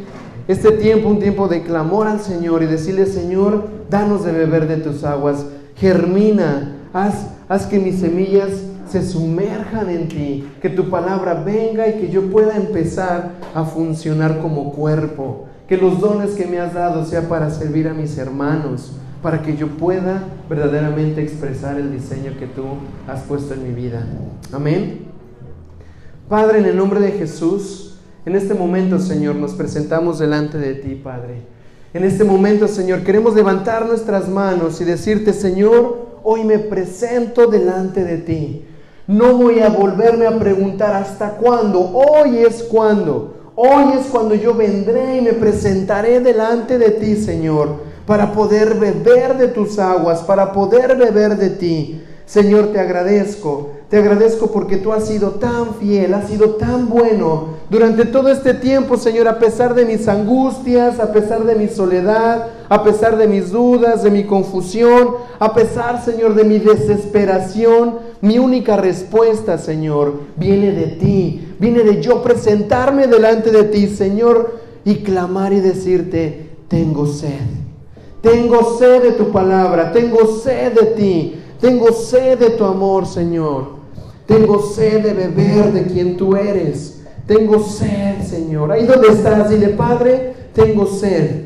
este tiempo, un tiempo de clamor al Señor y decirle, Señor, danos de beber de tus aguas, germina, haz, haz que mis semillas se sumerjan en ti, que tu palabra venga y que yo pueda empezar a funcionar como cuerpo que los dones que me has dado sea para servir a mis hermanos, para que yo pueda verdaderamente expresar el diseño que tú has puesto en mi vida. Amén. Padre, en el nombre de Jesús, en este momento, Señor, nos presentamos delante de ti, Padre. En este momento, Señor, queremos levantar nuestras manos y decirte, Señor, hoy me presento delante de ti. No voy a volverme a preguntar hasta cuándo. Hoy es cuando. Hoy es cuando yo vendré y me presentaré delante de ti, Señor, para poder beber de tus aguas, para poder beber de ti. Señor, te agradezco. Te agradezco porque tú has sido tan fiel, has sido tan bueno durante todo este tiempo, Señor, a pesar de mis angustias, a pesar de mi soledad, a pesar de mis dudas, de mi confusión, a pesar, Señor, de mi desesperación. Mi única respuesta, Señor, viene de ti, viene de yo presentarme delante de ti, Señor, y clamar y decirte, tengo sed. Tengo sed de tu palabra, tengo sed de ti, tengo sed de tu amor, Señor. Tengo sed de beber de quien tú eres. Tengo sed, Señor. Ahí donde estás, dile, Padre, tengo sed.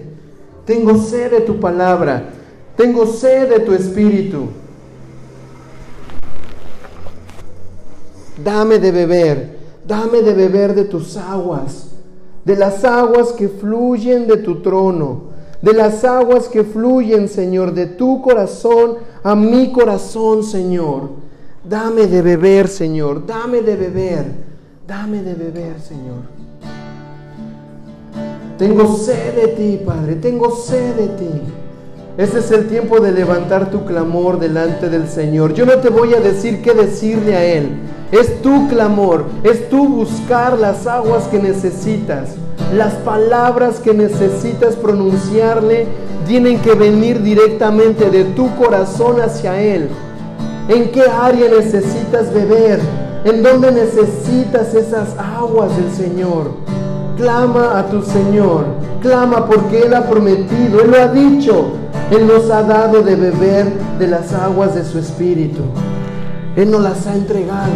Tengo sed de tu palabra. Tengo sed de tu espíritu. Dame de beber. Dame de beber de tus aguas. De las aguas que fluyen de tu trono. De las aguas que fluyen, Señor, de tu corazón a mi corazón, Señor. Dame de beber, Señor. Dame de beber. Dame de beber, Señor. Tengo sed de ti, Padre. Tengo sed de ti. Este es el tiempo de levantar tu clamor delante del Señor. Yo no te voy a decir qué decirle a Él. Es tu clamor, es tu buscar las aguas que necesitas. Las palabras que necesitas pronunciarle tienen que venir directamente de tu corazón hacia Él. ¿En qué área necesitas beber? ¿En dónde necesitas esas aguas del Señor? Clama a tu Señor, clama porque Él ha prometido, Él lo ha dicho, Él nos ha dado de beber de las aguas de su Espíritu. Él nos las ha entregado.